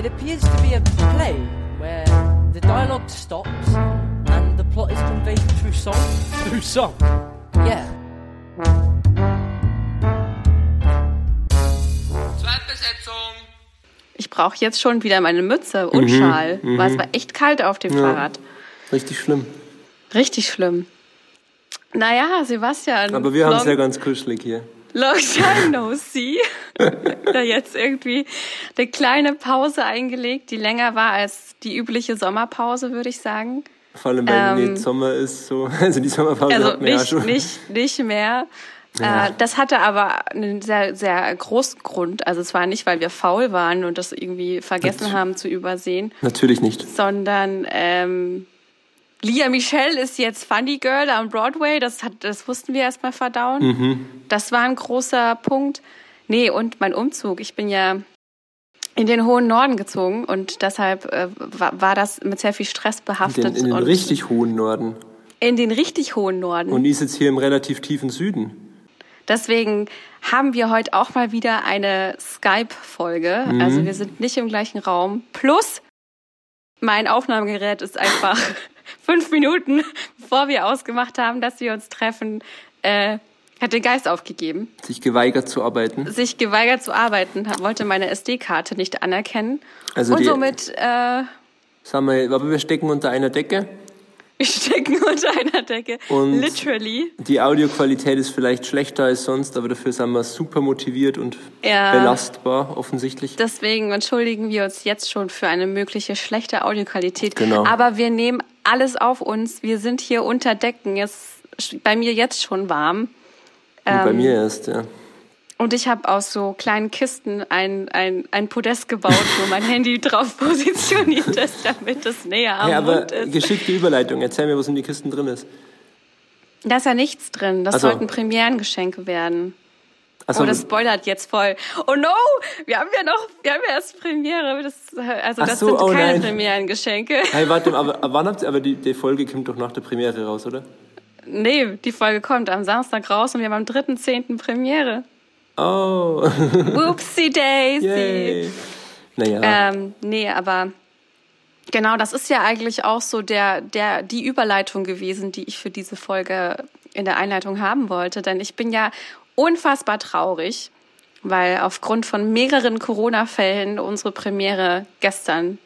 It appears to be a play where the dialogue stops and the plot is conveyed through song. Through song? Yeah. Ich brauche jetzt schon wieder meine Mütze und Schal, weil es war echt kalt auf dem Fahrrad. Richtig schlimm. Richtig schlimm. Naja, Sebastian. Aber wir haben es ja ganz kuschelig hier. Long time no see. da jetzt irgendwie eine kleine Pause eingelegt, die länger war als die übliche Sommerpause, würde ich sagen. Vor allem, weil Ähm, jetzt Sommer ist, so. Also die Sommerpause Also hat man ja nicht, nicht, nicht mehr. Ja. Äh, das hatte aber einen sehr, sehr großen Grund. Also es war nicht, weil wir faul waren und das irgendwie vergessen Das- haben zu übersehen, Natürlich nicht. sondern ähm, Lia Michelle ist jetzt Funny Girl am Broadway. Das, hat, das mussten wir erstmal verdauen. Mhm. Das war ein großer Punkt. Nee, und mein Umzug. Ich bin ja in den hohen Norden gezogen und deshalb äh, war, war das mit sehr viel Stress In behaftet. den, in den richtig hohen Norden. in den richtig hohen Norden. Und die ist jetzt hier im relativ tiefen Süden. Deswegen haben wir heute auch mal wieder eine Skype-Folge. Mhm. Also wir sind nicht im gleichen Raum. Plus, mein Aufnahmegerät ist einfach fünf Minuten, bevor wir ausgemacht haben, dass wir uns treffen, äh, hat den Geist aufgegeben, Sich geweigert zu arbeiten. sich geweigert zu arbeiten, wollte meine SD-Karte nicht anerkennen. Also Und somit äh, Sagen wir, aber wir stecken unter einer Decke. wir stecken unter einer Decke. Und- Literally. Die Audioqualität ist vielleicht schlechter als sonst, aber dafür sind wir super motiviert und Ja. belastbar, offensichtlich. Deswegen entschuldigen wir uns jetzt schon für eine mögliche schlechte Audioqualität. Genau. Aber wir nehmen alles auf uns. Wir sind hier unter Decken. Es ist bei mir jetzt schon warm. Ähm, bei mir erst, ja. Und ich habe aus so kleinen Kisten ein, ein, ein Podest gebaut, wo mein Handy drauf positioniert ist, damit es näher am Hey, aber Mund ist. geschickte Überleitung. Erzähl mir, was in die Kisten drin ist. Da ist ja nichts drin. Das Ach so. sollten Premierengeschenke werden. Achso, Oh, das spoilert jetzt voll. Oh no, wir haben ja noch, wir haben ja erst Premiere. Das, also das so, sind oh keine nein. Premierengeschenke. hey, warte, aber aber wann habt ihr, aber die, die Folge kommt doch nach der Premiere raus, oder? Nee, die Folge kommt am Samstag raus und wir haben am 3.10. Premiere. Oh, Whoopsie Daisy. yay. Naja, Ähm, nee, aber genau, das ist ja eigentlich auch so der, der, die Überleitung gewesen, die ich für diese Folge in der Einleitung haben wollte. Denn ich bin ja unfassbar traurig, weil aufgrund von mehreren Corona-Fällen unsere Premiere gestern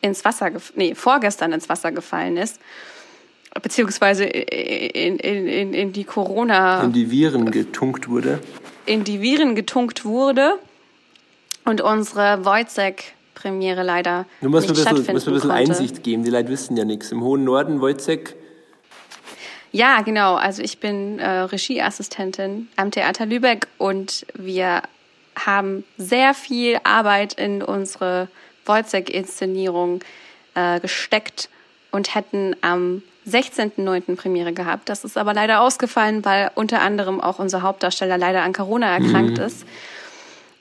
ins Wasser, nee, vorgestern ins Wasser gefallen ist. Beziehungsweise in, in, in, in die Corona in die Viren getunkt wurde. in die Viren getunkt wurde und unsere Wojcek-Premiere leider Du musst mir nicht ein bisschen, musst ein bisschen konnte. Einsicht geben, die Leute wissen ja nichts. Im hohen Norden, Wojcek, Ja, genau. Also ich bin äh, Regieassistentin am Theater Lübeck und wir haben sehr viel Arbeit in unsere Wojcek-Inszenierung äh, gesteckt und hätten am 16.09. Premiere gehabt. Das ist aber leider ausgefallen, weil unter anderem auch unser Hauptdarsteller leider an Corona erkrankt ist.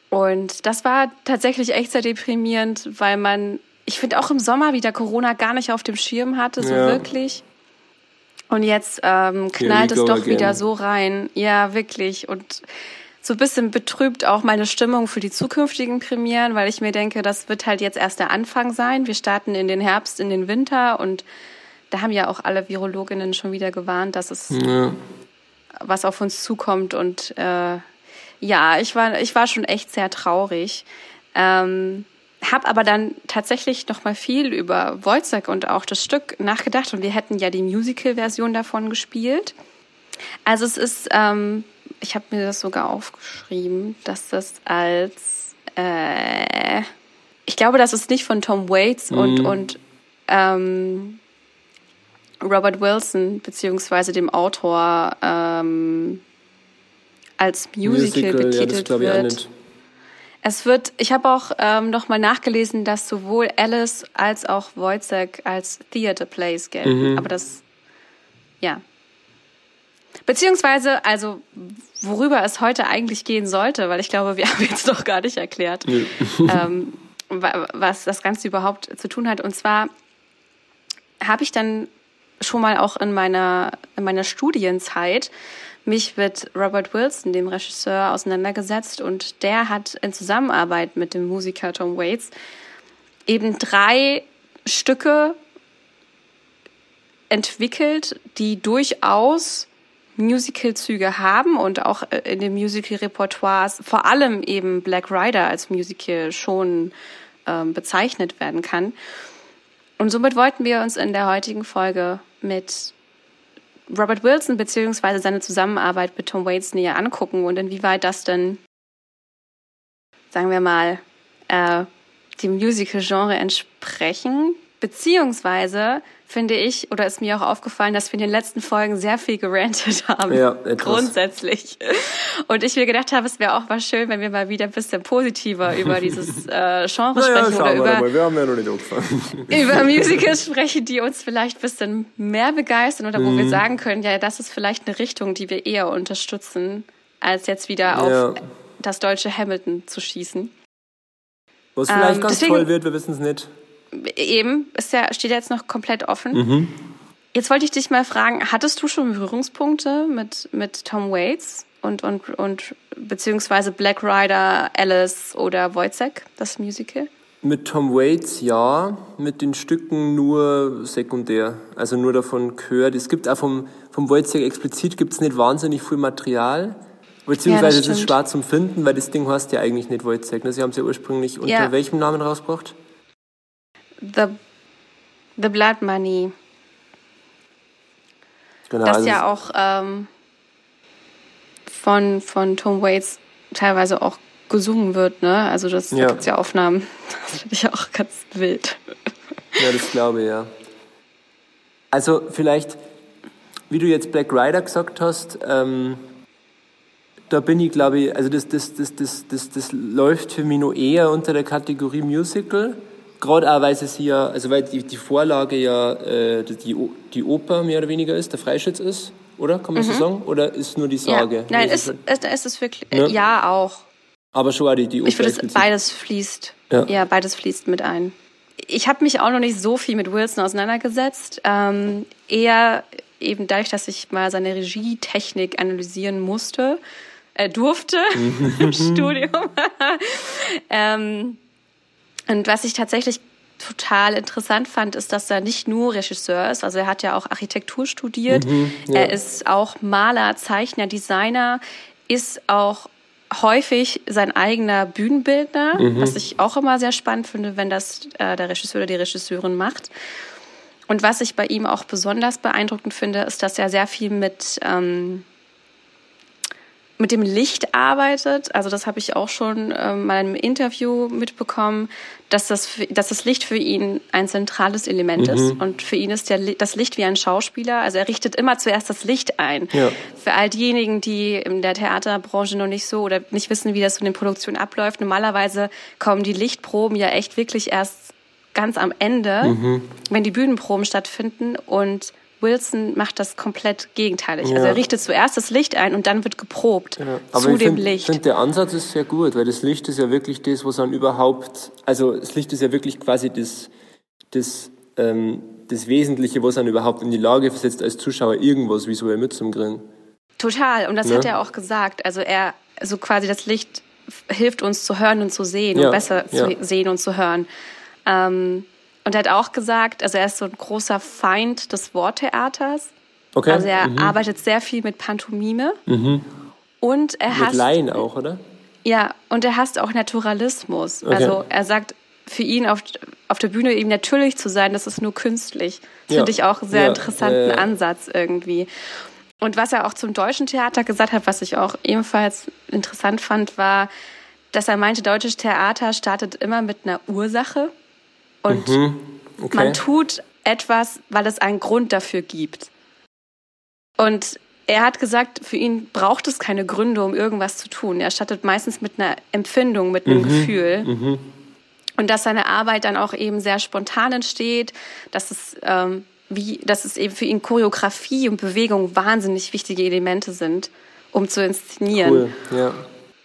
Und das war tatsächlich echt sehr deprimierend, weil man, ich finde auch im Sommer wieder Corona gar nicht auf dem Schirm hatte, so Ja. wirklich. Und jetzt ähm, knallt es doch again. wieder so rein. Ja, wirklich. Und so ein bisschen betrübt auch meine Stimmung für die zukünftigen Premieren, weil ich mir denke, das wird halt jetzt erst der Anfang sein. Wir starten in den Herbst, in den Winter und da haben ja auch alle Virologinnen schon wieder gewarnt, dass es ja. was auf uns zukommt. Und äh, ja, ich war, ich war schon echt sehr traurig. Ähm, hab aber dann tatsächlich noch mal viel über Wojciech und auch das Stück nachgedacht und wir hätten ja die Musical-Version davon gespielt. Also es ist, ähm, ich habe mir das sogar aufgeschrieben, dass das als, äh, ich glaube, das ist nicht von Tom Waits und und ähm, Robert Wilson beziehungsweise dem Autor ähm, als Musical, ja, das betitelt glaube ich auch wird. Es wird, ich habe auch ähm, nochmal nachgelesen, dass sowohl Alice als auch Wojciech als Theater Plays gelten. Aber das, ja. Beziehungsweise, also, worüber es heute eigentlich gehen sollte, weil ich glaube, wir haben jetzt noch gar nicht erklärt, ähm, wa- was das Ganze überhaupt zu tun hat. Und zwar habe ich dann schon mal auch in meiner, in meiner Studienzeit mich mit Robert Wilson, dem Regisseur, auseinandergesetzt und der hat in Zusammenarbeit mit dem Musiker Tom Waits eben drei Stücke entwickelt, die durchaus Musical-Züge haben und auch äh, in den Musical-Repertoires vor allem eben Black Rider als Musical schon ähm, bezeichnet werden kann. Und somit wollten wir uns in der heutigen Folge mit Robert Wilson beziehungsweise seine Zusammenarbeit mit Tom Waits näher angucken und inwieweit das denn, sagen wir mal, äh, dem Musical-Genre entsprechen, beziehungsweise finde ich, oder ist mir auch aufgefallen, dass wir in den letzten Folgen sehr viel gerantet haben. Ja, etwas. Grundsätzlich. Und ich mir gedacht habe, es wäre auch mal schön, wenn wir mal wieder ein bisschen positiver über dieses äh, Genre Naja, sprechen oder wir über, mal. Wir haben ja noch nicht angefangen. über Musicals sprechen, die uns vielleicht ein bisschen mehr begeistern oder wo Mhm. wir sagen können, ja, das ist vielleicht eine Richtung, die wir eher unterstützen, als jetzt wieder auf Ja. das deutsche Hamilton zu schießen. Was vielleicht Ähm, ganz deswegen- toll wird, wir wissen es nicht. Eben, ist ja, steht ja jetzt noch komplett offen. Mhm. Jetzt wollte ich dich mal fragen, hattest du schon Berührungspunkte mit, mit Tom Waits und, und, und beziehungsweise Black Rider, Alice oder Wojciech, das Musical? Mit Tom Waits ja, mit den Stücken nur sekundär. Also nur davon gehört. Es gibt auch vom, vom Wojciech explizit gibt's nicht wahnsinnig viel Material. Beziehungsweise es ist schwer zum Finden, weil das Ding heißt ja eigentlich nicht Wojciech. Ne? Sie haben es ja ursprünglich unter Ja. welchem Namen rausgebracht? The, The Blood Money, Genau, das also ja auch ähm, von, von Tom Waits teilweise auch gesungen wird, ne? Also das Ja. da gibt's ja Aufnahmen. Das finde ich auch ganz wild. Ja, das glaube ich, ja. Also vielleicht, wie du jetzt Black Rider gesagt hast, ähm, da bin ich, glaube ich, also das, das, das, das, das, das läuft für mich noch eher unter der Kategorie Musical. Gerade auch, weil es ja, also weil die, die Vorlage ja äh, die, die Oper mehr oder weniger ist, der Freischütz ist, oder? Kann man so sagen? Oder ist nur die Sage? Mhm. Ja. Nein, ist, ist, ist es wirklich, Ja. ja, auch. aber schon auch die, die Oper Ich finde, beides fließt. Ja. Ja. beides fließt mit ein. Ich habe mich auch noch nicht so viel mit Wilson auseinandergesetzt. Ähm, eher eben dadurch, dass ich mal seine Regietechnik analysieren musste, äh, durfte im Studium. ähm, und was ich tatsächlich total interessant fand, ist, dass er nicht nur Regisseur ist. Also er hat ja auch Architektur studiert. ja. Er ist auch Maler, Zeichner, Designer, ist auch häufig sein eigener Bühnenbildner, was ich auch immer sehr spannend finde, wenn das äh, der Regisseur oder die Regisseurin macht. Und was ich bei ihm auch besonders beeindruckend finde, ist, dass er sehr viel mit ähm, mit dem Licht arbeitet. Also das habe ich auch schon ähm, mal im Interview mitbekommen, dass das, für, dass das Licht für ihn ein zentrales Element ist. Und für ihn ist der, das Licht wie ein Schauspieler. Also er richtet immer zuerst das Licht ein. Ja. Für all diejenigen, die in der Theaterbranche noch nicht so oder nicht wissen, wie das in den Produktionen abläuft, normalerweise kommen die Lichtproben ja echt wirklich erst ganz am Ende, wenn die Bühnenproben stattfinden und Wilson macht das komplett gegenteilig. Also Ja. er richtet zuerst das Licht ein und dann wird geprobt Ja, aber zu ich dem find, Licht. finde, der Ansatz ist sehr gut, weil das Licht ist ja wirklich das, was dann überhaupt, also das Licht ist ja wirklich quasi das, das, ähm, das Wesentliche, was dann überhaupt in die Lage versetzt, als Zuschauer irgendwas visuell mitzukriegen. Total. Und das Ne? hat er auch gesagt. Also er, so quasi das Licht hilft uns zu hören und zu sehen Ja, und besser ja. zu sehen und zu hören. Ähm, und er hat auch gesagt, also er ist so ein großer Feind des Worttheaters. Okay? Also er mhm. arbeitet sehr viel mit Pantomime. Und er Mit hasst, Laien auch, oder? ja, und er hasst auch Naturalismus. Okay. Also er sagt, für ihn auf, auf der Bühne eben natürlich zu sein, das ist nur künstlich. Das Ja. finde ich auch einen sehr Ja, interessanten ja. Ansatz irgendwie. Und was er auch zum deutschen Theater gesagt hat, was ich auch ebenfalls interessant fand, war, dass er meinte, deutsches Theater startet immer mit einer Ursache und Okay. man tut etwas, weil es einen Grund dafür gibt. Und er hat gesagt, für ihn braucht es keine Gründe, um irgendwas zu tun. Er startet meistens mit einer Empfindung, mit einem Gefühl. Und dass seine Arbeit dann auch eben sehr spontan entsteht, dass es, ähm, wie, dass es eben für ihn Choreografie und Bewegung wahnsinnig wichtige Elemente sind, um zu inszenieren. Cool, ja.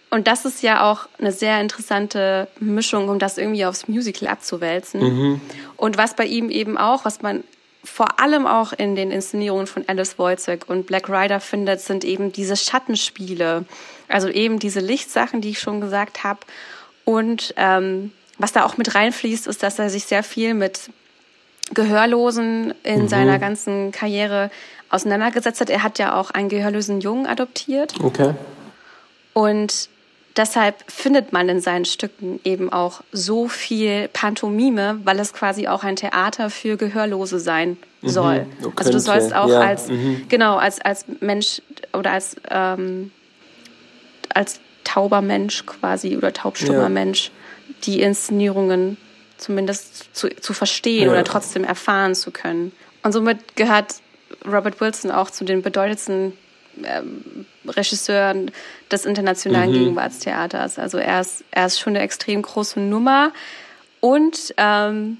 Und das ist ja auch eine sehr interessante Mischung, um das irgendwie aufs Musical abzuwälzen. Und was bei ihm eben auch, was man vor allem auch in den Inszenierungen von Alice Wojcik und Black Rider findet, sind eben diese Schattenspiele. Also eben diese Lichtsachen, die ich schon gesagt habe. Und ähm, was da auch mit reinfließt, ist, dass er sich sehr viel mit Gehörlosen in mhm. seiner ganzen Karriere auseinandergesetzt hat. Er hat ja auch einen gehörlosen Jungen adoptiert. Okay. Und deshalb findet man in seinen Stücken eben auch so viel Pantomime, weil es quasi auch ein Theater für Gehörlose sein mhm. soll. Mhm, also du sollst auch ja. als mhm. genau als als Mensch oder als ähm, als tauber Mensch quasi oder taubstummer ja. Mensch die Inszenierungen zumindest zu, zu verstehen ja. oder trotzdem erfahren zu können. Und somit gehört Robert Wilson auch zu den bedeutendsten ähm, Regisseuren des internationalen mhm. Gegenwartstheaters. Also er ist, er ist schon eine extrem große Nummer. Und ähm,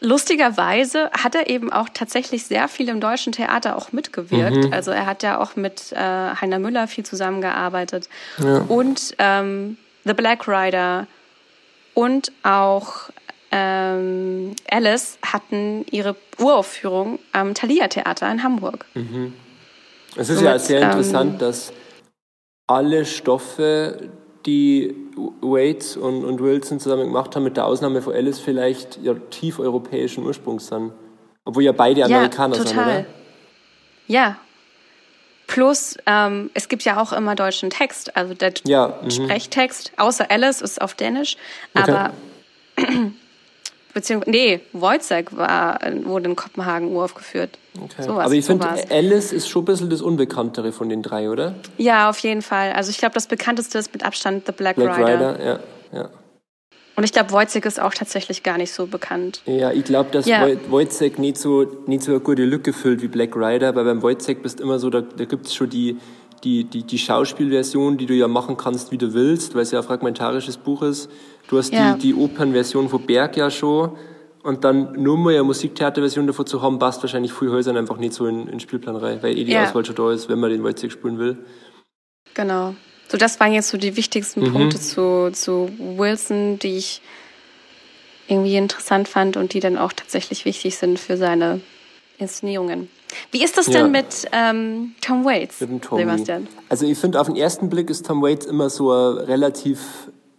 lustigerweise hat er eben auch tatsächlich sehr viel im deutschen Theater auch mitgewirkt. Mhm. Also er hat ja auch mit äh, Heiner Müller viel zusammengearbeitet. Ja. Und ähm, The Black Rider und auch ähm, Alice hatten ihre Uraufführung am Thalia Theater in Hamburg. Mhm. Es ist Somit, ja sehr interessant, ähm, dass alle Stoffe, die Waits und, und Wilson zusammen gemacht haben, mit der Ausnahme von Alice vielleicht ja tief europäischen Ursprungs sind. Obwohl ja beide Amerikaner ja, sind, oder? Ja. Plus, ähm, es gibt ja auch immer deutschen Text, also der ja, mhm. Sprechtext, außer Alice ist auf Dänisch, okay. aber beziehungsweise, nee, Wojciech war, wurde in Kopenhagen uraufgeführt. Okay. So Aber ich finde, Alice ist schon ein bisschen das Unbekanntere von den drei, oder? Ja, auf jeden Fall. Also ich glaube, das bekannteste ist mit Abstand The Black, Black Rider. Rider ja, ja. Und ich glaube, Wojciech ist auch tatsächlich gar nicht so bekannt. Ja, ich glaube, dass ja. Wojciech nicht so, nicht so eine gute Lücke füllt wie Black Rider, weil beim Wojciech bist immer so, da, da gibt es schon die, die, die, die Schauspielversion, die du ja machen kannst, wie du willst, weil es ja ein fragmentarisches Buch ist. Du hast ja. die, die Opernversion von Berg ja schon. Und dann nur mal eine Musiktheaterversion davon zu haben, passt wahrscheinlich viel Häusern einfach nicht so in den Spielplan rein, weil eh die ja. Auswahl schon da ist, wenn man den Wojciech spielen will. Genau. So, das waren jetzt so die wichtigsten mhm. Punkte zu, zu Wilson, die ich irgendwie interessant fand und die dann auch tatsächlich wichtig sind für seine Inszenierungen. Wie ist das ja. denn mit ähm, Tom Waits, mit dem Tommy. Sebastian? Also ich finde, auf den ersten Blick ist Tom Waits immer so ein relativ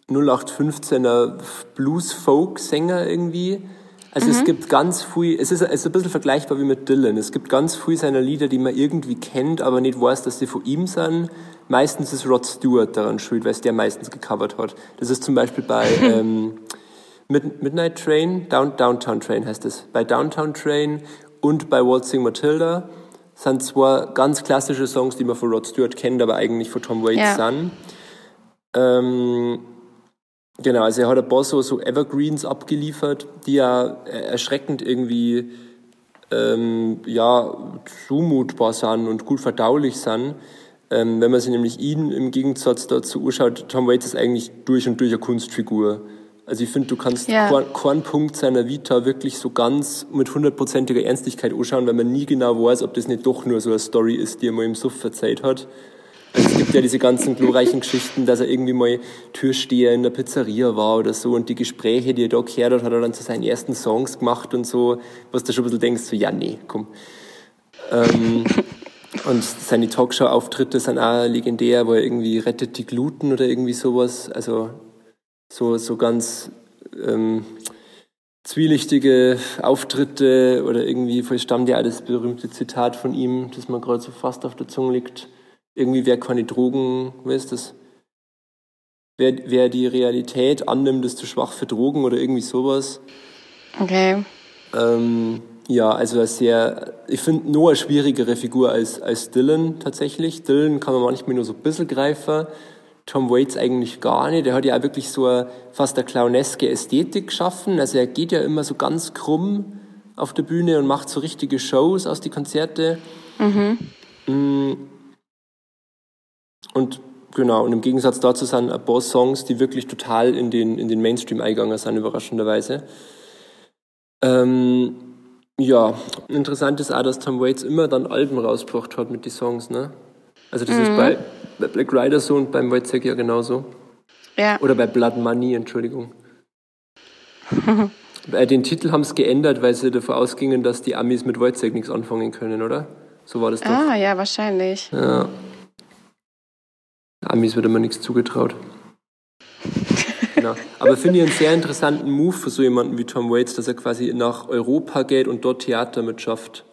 0815er Blues-Folk-Sänger irgendwie. Also mhm. es gibt ganz viel, es ist, es ist ein bisschen vergleichbar wie mit Dylan. Es gibt ganz viel seiner Lieder, die man irgendwie kennt, aber nicht weiß, dass sie von ihm sind. Meistens ist Rod Stewart daran schuld, weil es der meistens gecovert hat. Das ist zum Beispiel bei ähm, Midnight Train, Down, Downtown Train heißt es. Bei Downtown Train und bei Waltzing Matilda sind zwei ganz klassische Songs, die man von Rod Stewart kennt, aber eigentlich von Tom Waits ja. sind. Ähm, Genau, also er hat ein paar so, so Evergreens abgeliefert, die ja erschreckend irgendwie ähm, ja, zumutbar sind und gut verdaulich sind. Ähm, wenn man sich nämlich ihn im Gegensatz dazu anschaut, Tom Waits ist eigentlich durch und durch eine Kunstfigur. Also ich finde, du kannst ja. keinen Punkt seiner Vita wirklich so ganz mit hundertprozentiger Ernstigkeit anschauen, weil man nie genau weiß, ob das nicht doch nur so eine Story ist, die er mal im Suff verzeiht hat. Es gibt ja diese ganzen glorreichen Geschichten, dass er irgendwie mal Türsteher in der Pizzeria war oder so und die Gespräche, die er da gehört hat, hat er dann zu seinen ersten Songs gemacht und so, was du schon ein bisschen denkst, so, ja, nee, komm. Ähm, und seine Talkshow-Auftritte sind auch legendär, wo er irgendwie rettet die Gluten oder irgendwie sowas. Also so, so ganz ähm, zwielichtige Auftritte oder irgendwie stammt ja das berühmte Zitat von ihm, das mir gerade so fast auf der Zunge liegt irgendwie wer keine Drogen, weißt das? Wer, wer die Realität annimmt, ist zu schwach für Drogen oder irgendwie sowas. Okay. Ähm, ja, also sehr, ich finde nur eine schwierigere Figur als, als Dylan tatsächlich. Dylan kann man manchmal nur so ein bisschen greifen. Tom Waits eigentlich gar nicht. Der hat ja auch wirklich so eine, fast eine clowneske Ästhetik geschaffen. Also er geht ja immer so ganz krumm auf der Bühne und macht so richtige Shows aus die Konzerte. Mhm. Mm, und genau, und im Gegensatz dazu sind ein paar Songs, die wirklich total in den, in den Mainstream eingegangen sind, überraschenderweise. Ähm, ja, interessant ist auch, dass Tom Waits immer dann Alben rausgebracht hat mit den Songs, ne? Also das mhm. ist bei, bei Black Rider so und beim Wojciech ja genauso. Ja. Oder bei Blood Money, Entschuldigung. bei den Titel haben es geändert, weil sie davon ausgingen, dass die Amis mit Wojciech nichts anfangen können, oder? So war das doch. Ah, ja, wahrscheinlich. Ja. Amis wird immer nichts zugetraut. genau. Aber finde ich einen sehr interessanten Move für so jemanden wie Tom Waits, dass er quasi nach Europa geht und dort Theater mitschafft.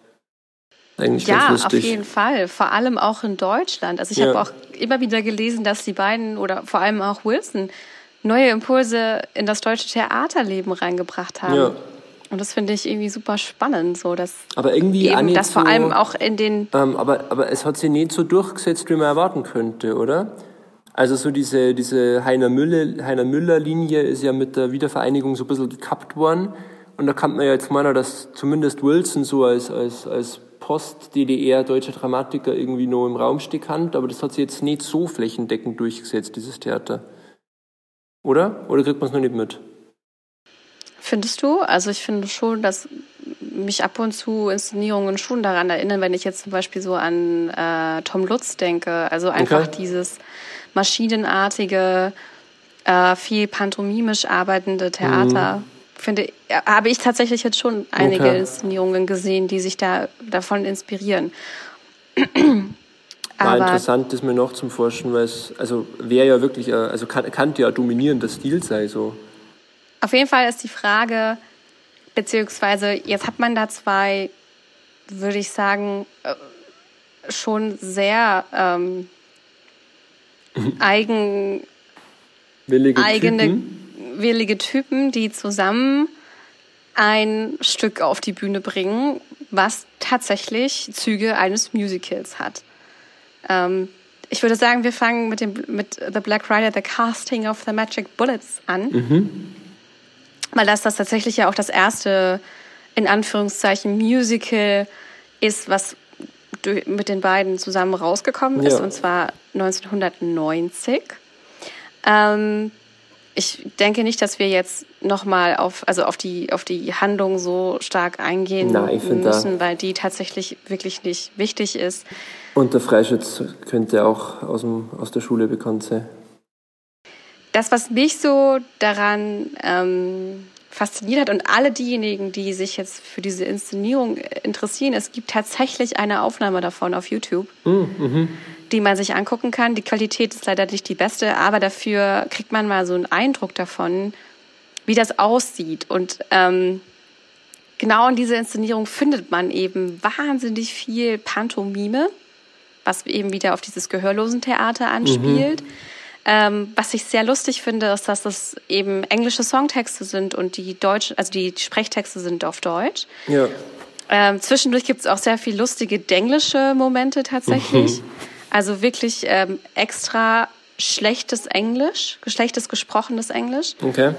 Eigentlich ja, auf jeden Fall. Vor allem auch in Deutschland. Also ich ja. habe auch immer wieder gelesen, dass die beiden oder vor allem auch Wilson neue Impulse in das deutsche Theaterleben reingebracht haben. Ja. Und das finde ich irgendwie super spannend, so dass aber irgendwie eben, das so, vor allem auch in den. Ähm, aber, aber es hat sich nicht so durchgesetzt, wie man erwarten könnte, oder? Also so diese, diese Heiner Müller, Heiner Müller Linie ist ja mit der Wiedervereinigung so ein bisschen gekappt worden. Und da kann man ja jetzt meinen, dass zumindest Wilson so als, als, als Post-DDR deutscher Dramatiker irgendwie noch im Raum steht kann, aber das hat sich jetzt nicht so flächendeckend durchgesetzt, dieses Theater. Oder? Oder kriegt man es noch nicht mit? Findest du? Also ich finde schon, dass mich ab und zu Inszenierungen schon daran erinnern, wenn ich jetzt zum Beispiel so an äh, Tom Lutz denke. Also einfach okay. dieses maschinenartige, äh, viel pantomimisch arbeitende Theater. Mhm. Finde, habe ich tatsächlich jetzt schon einige okay. Inszenierungen gesehen, die sich da davon inspirieren. War interessant ist mir noch zum Forschen, weil es, also wäre ja wirklich, also kann, kann ja dominierender Stil sein, so. Auf jeden Fall ist die Frage, beziehungsweise jetzt hat man da zwei, würde ich sagen, äh, schon sehr ähm, eigen, willige eigene Typen. willige Typen, die zusammen ein Stück auf die Bühne bringen, was tatsächlich Züge eines Musicals hat. Ähm, ich würde sagen, wir fangen mit dem mit The Black Rider, The Casting of the Magic Bullets an. Mhm weil das das tatsächlich ja auch das erste, in Anführungszeichen, Musical ist, was mit den beiden zusammen rausgekommen ist, ja. und zwar 1990. Ähm, ich denke nicht, dass wir jetzt nochmal auf, also auf die, auf die Handlung so stark eingehen Nein, müssen, weil die tatsächlich wirklich nicht wichtig ist. Und der Freischütz könnte auch aus, dem, aus der Schule bekannt sein das, was mich so daran ähm, fasziniert hat und alle diejenigen, die sich jetzt für diese Inszenierung interessieren, es gibt tatsächlich eine Aufnahme davon auf YouTube, mhm. die man sich angucken kann. Die Qualität ist leider nicht die beste, aber dafür kriegt man mal so einen Eindruck davon, wie das aussieht. Und ähm, genau in dieser Inszenierung findet man eben wahnsinnig viel Pantomime, was eben wieder auf dieses gehörlosen Theater anspielt. Mhm ähm, was ich sehr lustig finde, ist, dass das eben englische Songtexte sind und die deutschen, also die Sprechtexte sind auf Deutsch. Ja. Ähm, zwischendurch gibt es auch sehr viel lustige denglische Momente tatsächlich. Mhm. Also wirklich ähm, extra schlechtes Englisch, schlechtes gesprochenes Englisch. Okay.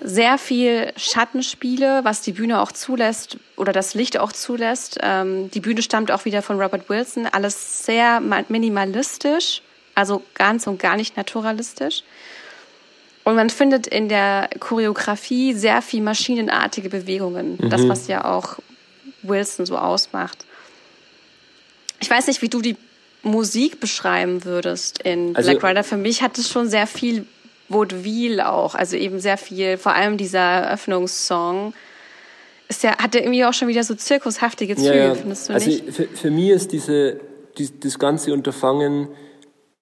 Sehr viel Schattenspiele, was die Bühne auch zulässt oder das Licht auch zulässt. Ähm, die Bühne stammt auch wieder von Robert Wilson. Alles sehr minimalistisch also ganz und gar nicht naturalistisch. Und man findet in der Choreografie sehr viel maschinenartige Bewegungen. Mhm. Das, was ja auch Wilson so ausmacht. Ich weiß nicht, wie du die Musik beschreiben würdest in also, Black Rider. Für mich hat es schon sehr viel Vaudeville auch. Also eben sehr viel, vor allem dieser Eröffnungssong. Ist ja, hat ja irgendwie auch schon wieder so zirkushaftige Züge, ja, ja. findest du also nicht? Für, für mich ist diese, die, das ganze Unterfangen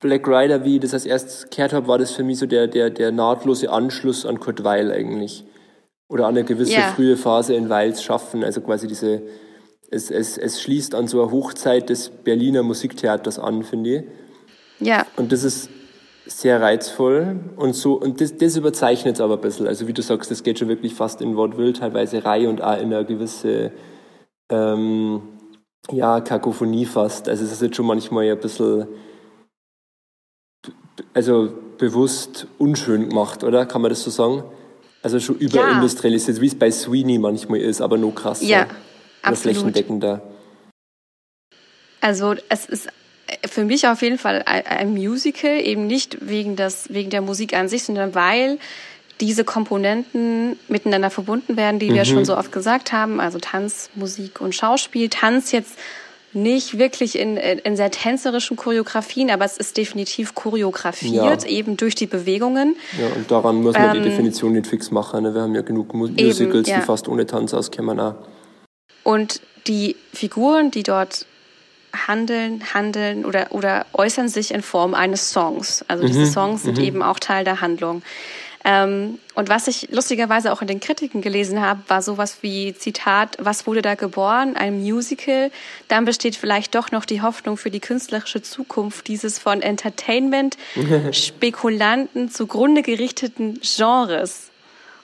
Black Rider, wie ich das als erstes gehört habe, war das für mich so der, der, der nahtlose Anschluss an Kurt Weil eigentlich. Oder an eine gewisse yeah. frühe Phase in Weils Schaffen. Also quasi diese, es, es, es schließt an so eine Hochzeit des Berliner Musiktheaters an, finde ich. Ja. Und das ist sehr reizvoll und so, und das, das überzeichnet es aber ein bisschen. Also wie du sagst, das geht schon wirklich fast in Wortwill, teilweise Reihe und auch in eine gewisse, ähm, ja, Kakophonie fast. Also es ist jetzt schon manchmal ein bisschen, also bewusst unschön gemacht, oder? Kann man das so sagen? Also schon überindustrialisiert, ja. wie es bei Sweeney manchmal ist, aber nur krasser. Ja, absolut. flächendeckender. Also es ist für mich auf jeden Fall ein Musical, eben nicht wegen, des, wegen der Musik an sich, sondern weil diese Komponenten miteinander verbunden werden, die mhm. wir schon so oft gesagt haben, also Tanz, Musik und Schauspiel. Tanz jetzt nicht wirklich in, in sehr tänzerischen Choreografien, aber es ist definitiv choreografiert, ja. eben durch die Bewegungen. Ja, und daran muss man ähm, die Definition nicht fix machen. Ne? Wir haben ja genug Musicals, eben, ja. die fast ohne Tanz auskommen. Auch. Und die Figuren, die dort handeln, handeln oder, oder äußern sich in Form eines Songs. Also diese mhm, Songs sind mhm. eben auch Teil der Handlung. Ähm, und was ich lustigerweise auch in den Kritiken gelesen habe, war sowas wie Zitat, was wurde da geboren? Ein Musical. Dann besteht vielleicht doch noch die Hoffnung für die künstlerische Zukunft dieses von Entertainment, Spekulanten zugrunde gerichteten Genres.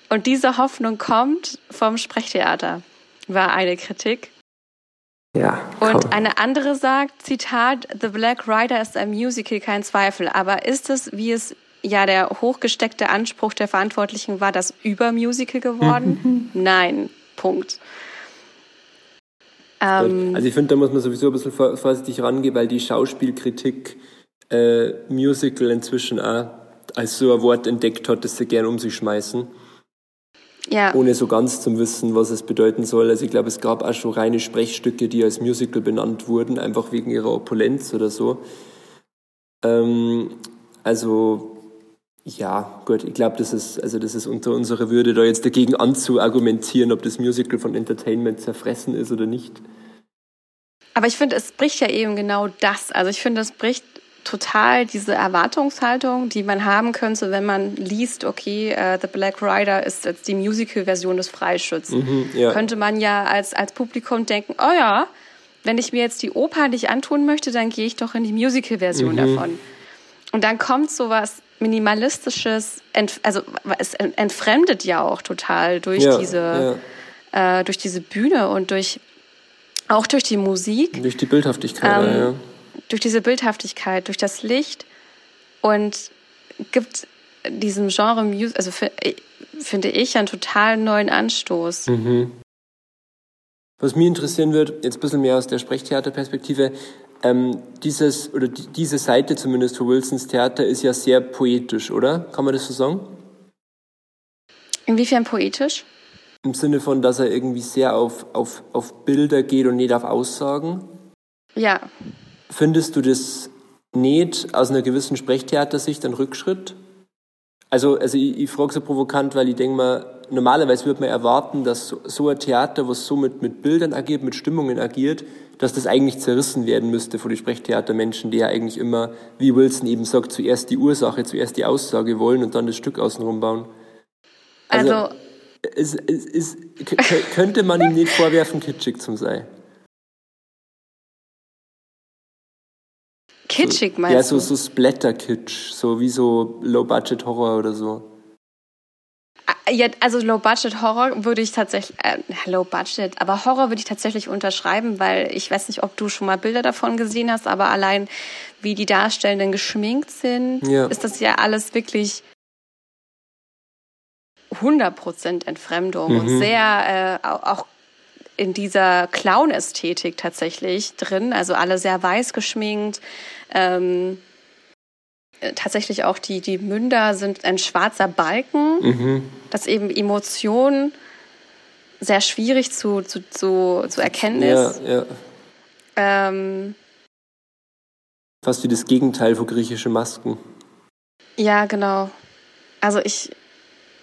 Und diese Hoffnung kommt vom Sprechtheater, war eine Kritik. Ja. Und eine andere sagt, Zitat, The Black Rider ist ein Musical, kein Zweifel. Aber ist es, wie es ja der hochgesteckte Anspruch der Verantwortlichen war, das Übermusical geworden? Nein. Punkt. Ähm, also ich finde, da muss man sowieso ein bisschen vorsichtig rangehen, weil die Schauspielkritik äh, Musical inzwischen auch als so ein Wort entdeckt hat, das sie gern um sich schmeißen. Ja. Ohne so ganz zu wissen, was es bedeuten soll. Also ich glaube, es gab auch schon reine Sprechstücke, die als Musical benannt wurden, einfach wegen ihrer Opulenz oder so. Ähm, also ja, gut, ich glaube, das ist, also das ist unter unserer Würde, da jetzt dagegen anzuargumentieren, ob das Musical von Entertainment zerfressen ist oder nicht. Aber ich finde, es bricht ja eben genau das. Also ich finde, es bricht total diese Erwartungshaltung, die man haben könnte, wenn man liest, okay, uh, The Black Rider ist jetzt die Musical-Version des Freischütz. Mhm, ja. Könnte man ja als, als Publikum denken, oh ja, wenn ich mir jetzt die Oper nicht antun möchte, dann gehe ich doch in die Musical-Version mhm. davon. Und dann kommt sowas minimalistisches, also es entfremdet ja auch total durch ja, diese, ja. Äh, durch diese Bühne und durch auch durch die Musik. Durch die Bildhaftigkeit, ähm, ja durch diese Bildhaftigkeit, durch das Licht und gibt diesem Genre Music, also äh, finde ich, einen total neuen Anstoß. Mhm. Was mich interessieren wird, jetzt ein bisschen mehr aus der Sprechtheaterperspektive, ähm, dieses, oder die, diese Seite zumindest für Wilsons Theater ist ja sehr poetisch, oder? Kann man das so sagen? Inwiefern poetisch? Im Sinne von, dass er irgendwie sehr auf, auf, auf Bilder geht und nicht auf Aussagen? Ja. Findest du das nicht aus einer gewissen Sprechtheatersicht ein Rückschritt? Also, also ich, ich frage so provokant, weil ich denke mal, normalerweise würde man erwarten, dass so, so ein Theater, was so mit, mit Bildern agiert, mit Stimmungen agiert, dass das eigentlich zerrissen werden müsste von den Sprechtheatermenschen, die ja eigentlich immer, wie Wilson eben sagt, zuerst die Ursache, zuerst die Aussage wollen und dann das Stück außenrum bauen. Also, also es, es, es, könnte man ihm nicht vorwerfen, kitschig zu sein? Kitschig meinst du? Ja, so, so Splatter-Kitsch, so wie so Low-Budget-Horror oder so. Ja, also Low-Budget-Horror würde ich tatsächlich, äh, Low-Budget, aber Horror würde ich tatsächlich unterschreiben, weil ich weiß nicht, ob du schon mal Bilder davon gesehen hast, aber allein wie die Darstellenden geschminkt sind, ja. ist das ja alles wirklich 100% Entfremdung mhm. und sehr äh, auch in dieser Clown-Ästhetik tatsächlich drin. Also alle sehr weiß geschminkt. Ähm, tatsächlich auch die, die Münder sind ein schwarzer Balken, mhm. dass eben Emotionen sehr schwierig zu, zu, zu, zu erkennen ist. Ja, ja. Ähm, Fast wie das Gegenteil von griechischen Masken. Ja, genau. Also ich,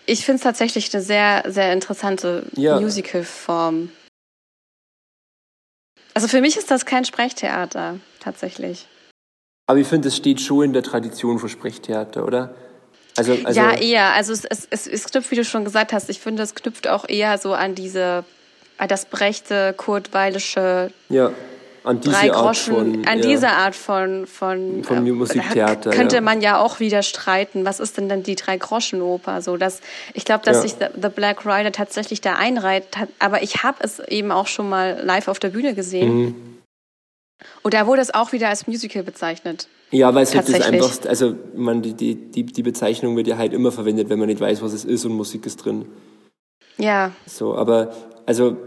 ich finde es tatsächlich eine sehr, sehr interessante ja. Musical-Form. Also für mich ist das kein Sprechtheater, tatsächlich. Aber ich finde, es steht schon in der Tradition von Sprechtheater, oder? Also, also ja, eher. Also es, es, es, es knüpft, wie du schon gesagt hast, ich finde, es knüpft auch eher so an diese, an das Brechte, Kurtweilische ja an diese drei Groschen, Art von, an ja, diese Art von von, von äh, Musiktheater könnte ja. man ja auch wieder streiten. Was ist denn dann die drei Groschen Oper? So dass ich glaube, dass ja. sich The, The Black Rider tatsächlich da einreiht. Aber ich habe es eben auch schon mal live auf der Bühne gesehen. Mhm. Und da wurde es auch wieder als Musical bezeichnet. Ja, weil es halt das einfach, also man, die, die, die Bezeichnung wird ja halt immer verwendet, wenn man nicht weiß, was es ist und Musik ist drin. Ja. So, aber also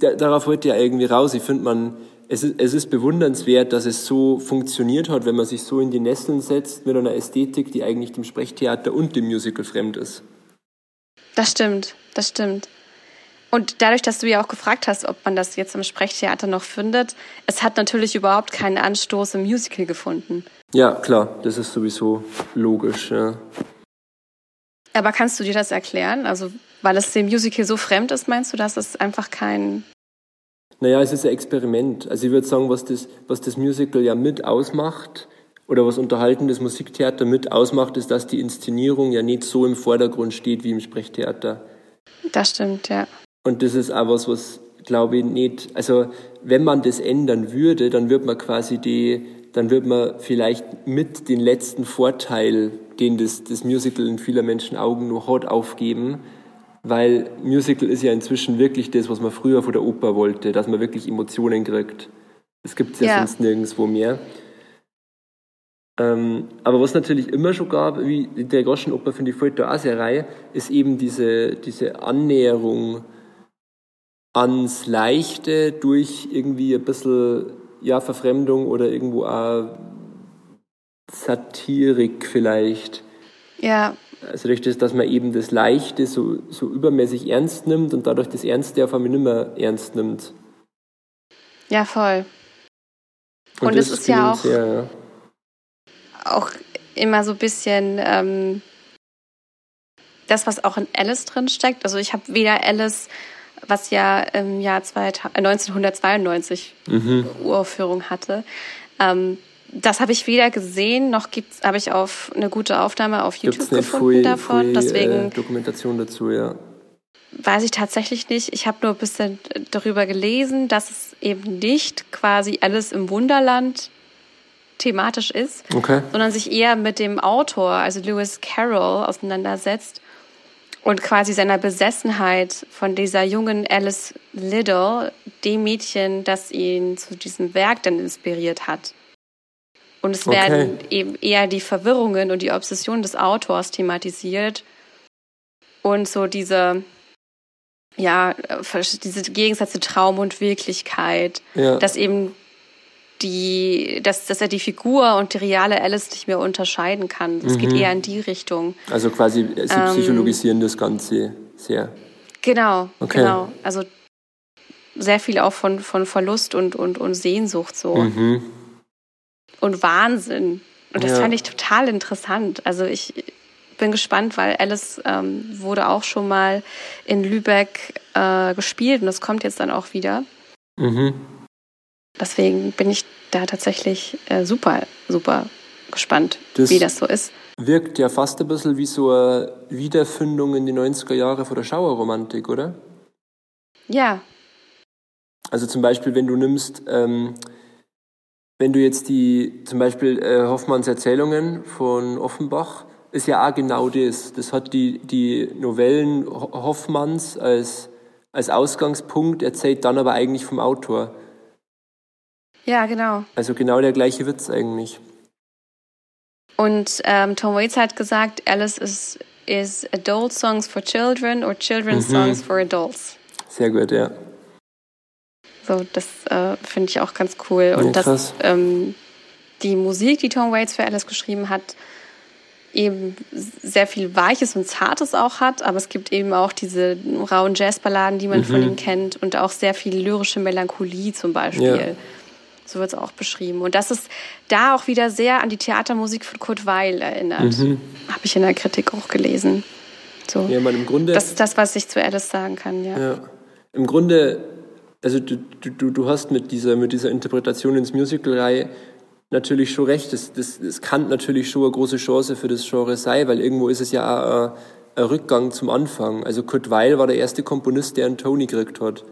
darauf wollte ja irgendwie raus. Ich finde, man, es ist, es ist bewundernswert, dass es so funktioniert hat, wenn man sich so in die Nesseln setzt mit einer Ästhetik, die eigentlich dem Sprechtheater und dem Musical fremd ist. Das stimmt, das stimmt. Und dadurch, dass du ja auch gefragt hast, ob man das jetzt im Sprechtheater noch findet, es hat natürlich überhaupt keinen Anstoß im Musical gefunden. Ja, klar, das ist sowieso logisch, ja. Aber kannst du dir das erklären? Also, weil es dem Musical so fremd ist, meinst du, dass es einfach kein naja, es ist ein Experiment. Also ich würde sagen, was das, was das Musical ja mit ausmacht oder was unterhaltendes Musiktheater mit ausmacht, ist, dass die Inszenierung ja nicht so im Vordergrund steht wie im Sprechtheater. Das stimmt, ja. Und das ist auch was, was glaube ich nicht, also wenn man das ändern würde, dann wird man quasi die, dann wird man vielleicht mit den letzten Vorteil, den das, das Musical in vieler Menschen Augen nur hat, aufgeben, weil Musical ist ja inzwischen wirklich das, was man früher von der Oper wollte, dass man wirklich Emotionen kriegt. Das gibt es ja, ja, sonst nirgendwo mehr. Ähm, aber was natürlich immer schon gab, wie der Groschenoper finde ich voll da auch sehr reihe, ist eben diese, diese Annäherung ans Leichte durch irgendwie ein bisschen ja, Verfremdung oder irgendwo auch Satirik vielleicht. Ja. Also durch das, dass man eben das Leichte so, so übermäßig ernst nimmt und dadurch das Ernste auf einmal nicht mehr ernst nimmt. Ja, voll. Und, und es ist ja auch, sehr, ja auch immer so ein bisschen ähm, das, was auch in Alice drin steckt. Also ich habe weder Alice, was ja im Jahr 1992 äh, mhm. Uraufführung hatte, ähm, das habe ich weder gesehen, noch habe ich auf eine gute Aufnahme auf YouTube Gibt's gefunden Fui, davon. Fui, Deswegen äh, Dokumentation dazu, ja. Weiß ich tatsächlich nicht. Ich habe nur ein bisschen darüber gelesen, dass es eben nicht quasi Alice im Wunderland thematisch ist, okay. sondern sich eher mit dem Autor, also Lewis Carroll, auseinandersetzt und quasi seiner Besessenheit von dieser jungen Alice Liddell, dem Mädchen, das ihn zu diesem Werk dann inspiriert hat. Und es okay. werden eben eher die Verwirrungen und die Obsession des Autors thematisiert und so diese ja, diese Gegensätze Traum und Wirklichkeit, ja. dass eben die, dass, dass er die Figur und die reale Alice nicht mehr unterscheiden kann. Es mhm. geht eher in die Richtung. Also quasi, sie ähm, psychologisieren das Ganze sehr. Genau, okay. genau. Also sehr viel auch von, von Verlust und, und, und Sehnsucht so. Mhm. Und Wahnsinn. Und das ja. fand ich total interessant. Also ich bin gespannt, weil Alice ähm, wurde auch schon mal in Lübeck äh, gespielt und das kommt jetzt dann auch wieder. Mhm. Deswegen bin ich da tatsächlich äh, super, super gespannt, das wie das so ist. Wirkt ja fast ein bisschen wie so eine Wiederfindung in die 90er Jahre von der Schauerromantik, oder? Ja. Also zum Beispiel, wenn du nimmst, ähm, wenn du jetzt die, zum Beispiel äh, Hoffmanns Erzählungen von Offenbach, ist ja auch genau das. Das hat die, die Novellen Hoffmanns als, als Ausgangspunkt, erzählt dann aber eigentlich vom Autor. Ja, genau. Also genau der gleiche Witz eigentlich. Und ähm, Tom Waits hat gesagt, Alice is, is adult songs for children or children's mhm. songs for adults. Sehr gut, ja. So, das äh, finde ich auch ganz cool. Und ja, dass ähm, die Musik, die Tom Waits für Alice geschrieben hat, eben sehr viel Weiches und Zartes auch hat, aber es gibt eben auch diese rauen Jazzballaden, die man mhm. von ihm kennt und auch sehr viel lyrische Melancholie zum Beispiel. Ja. So wird es auch beschrieben. Und das ist da auch wieder sehr an die Theatermusik von Kurt Weil erinnert. Mhm. Habe ich in der Kritik auch gelesen. So. Ja, man, im Grunde, das ist das, was ich zu Alice sagen kann, ja. ja. Im Grunde, also du, du, du hast mit dieser, mit dieser Interpretation ins Musical-Reihe natürlich schon recht. Das, das, das kann natürlich schon eine große Chance für das Genre sein, weil irgendwo ist es ja auch ein, ein Rückgang zum Anfang. Also Kurt Weil war der erste Komponist, der einen Tony gekriegt hat.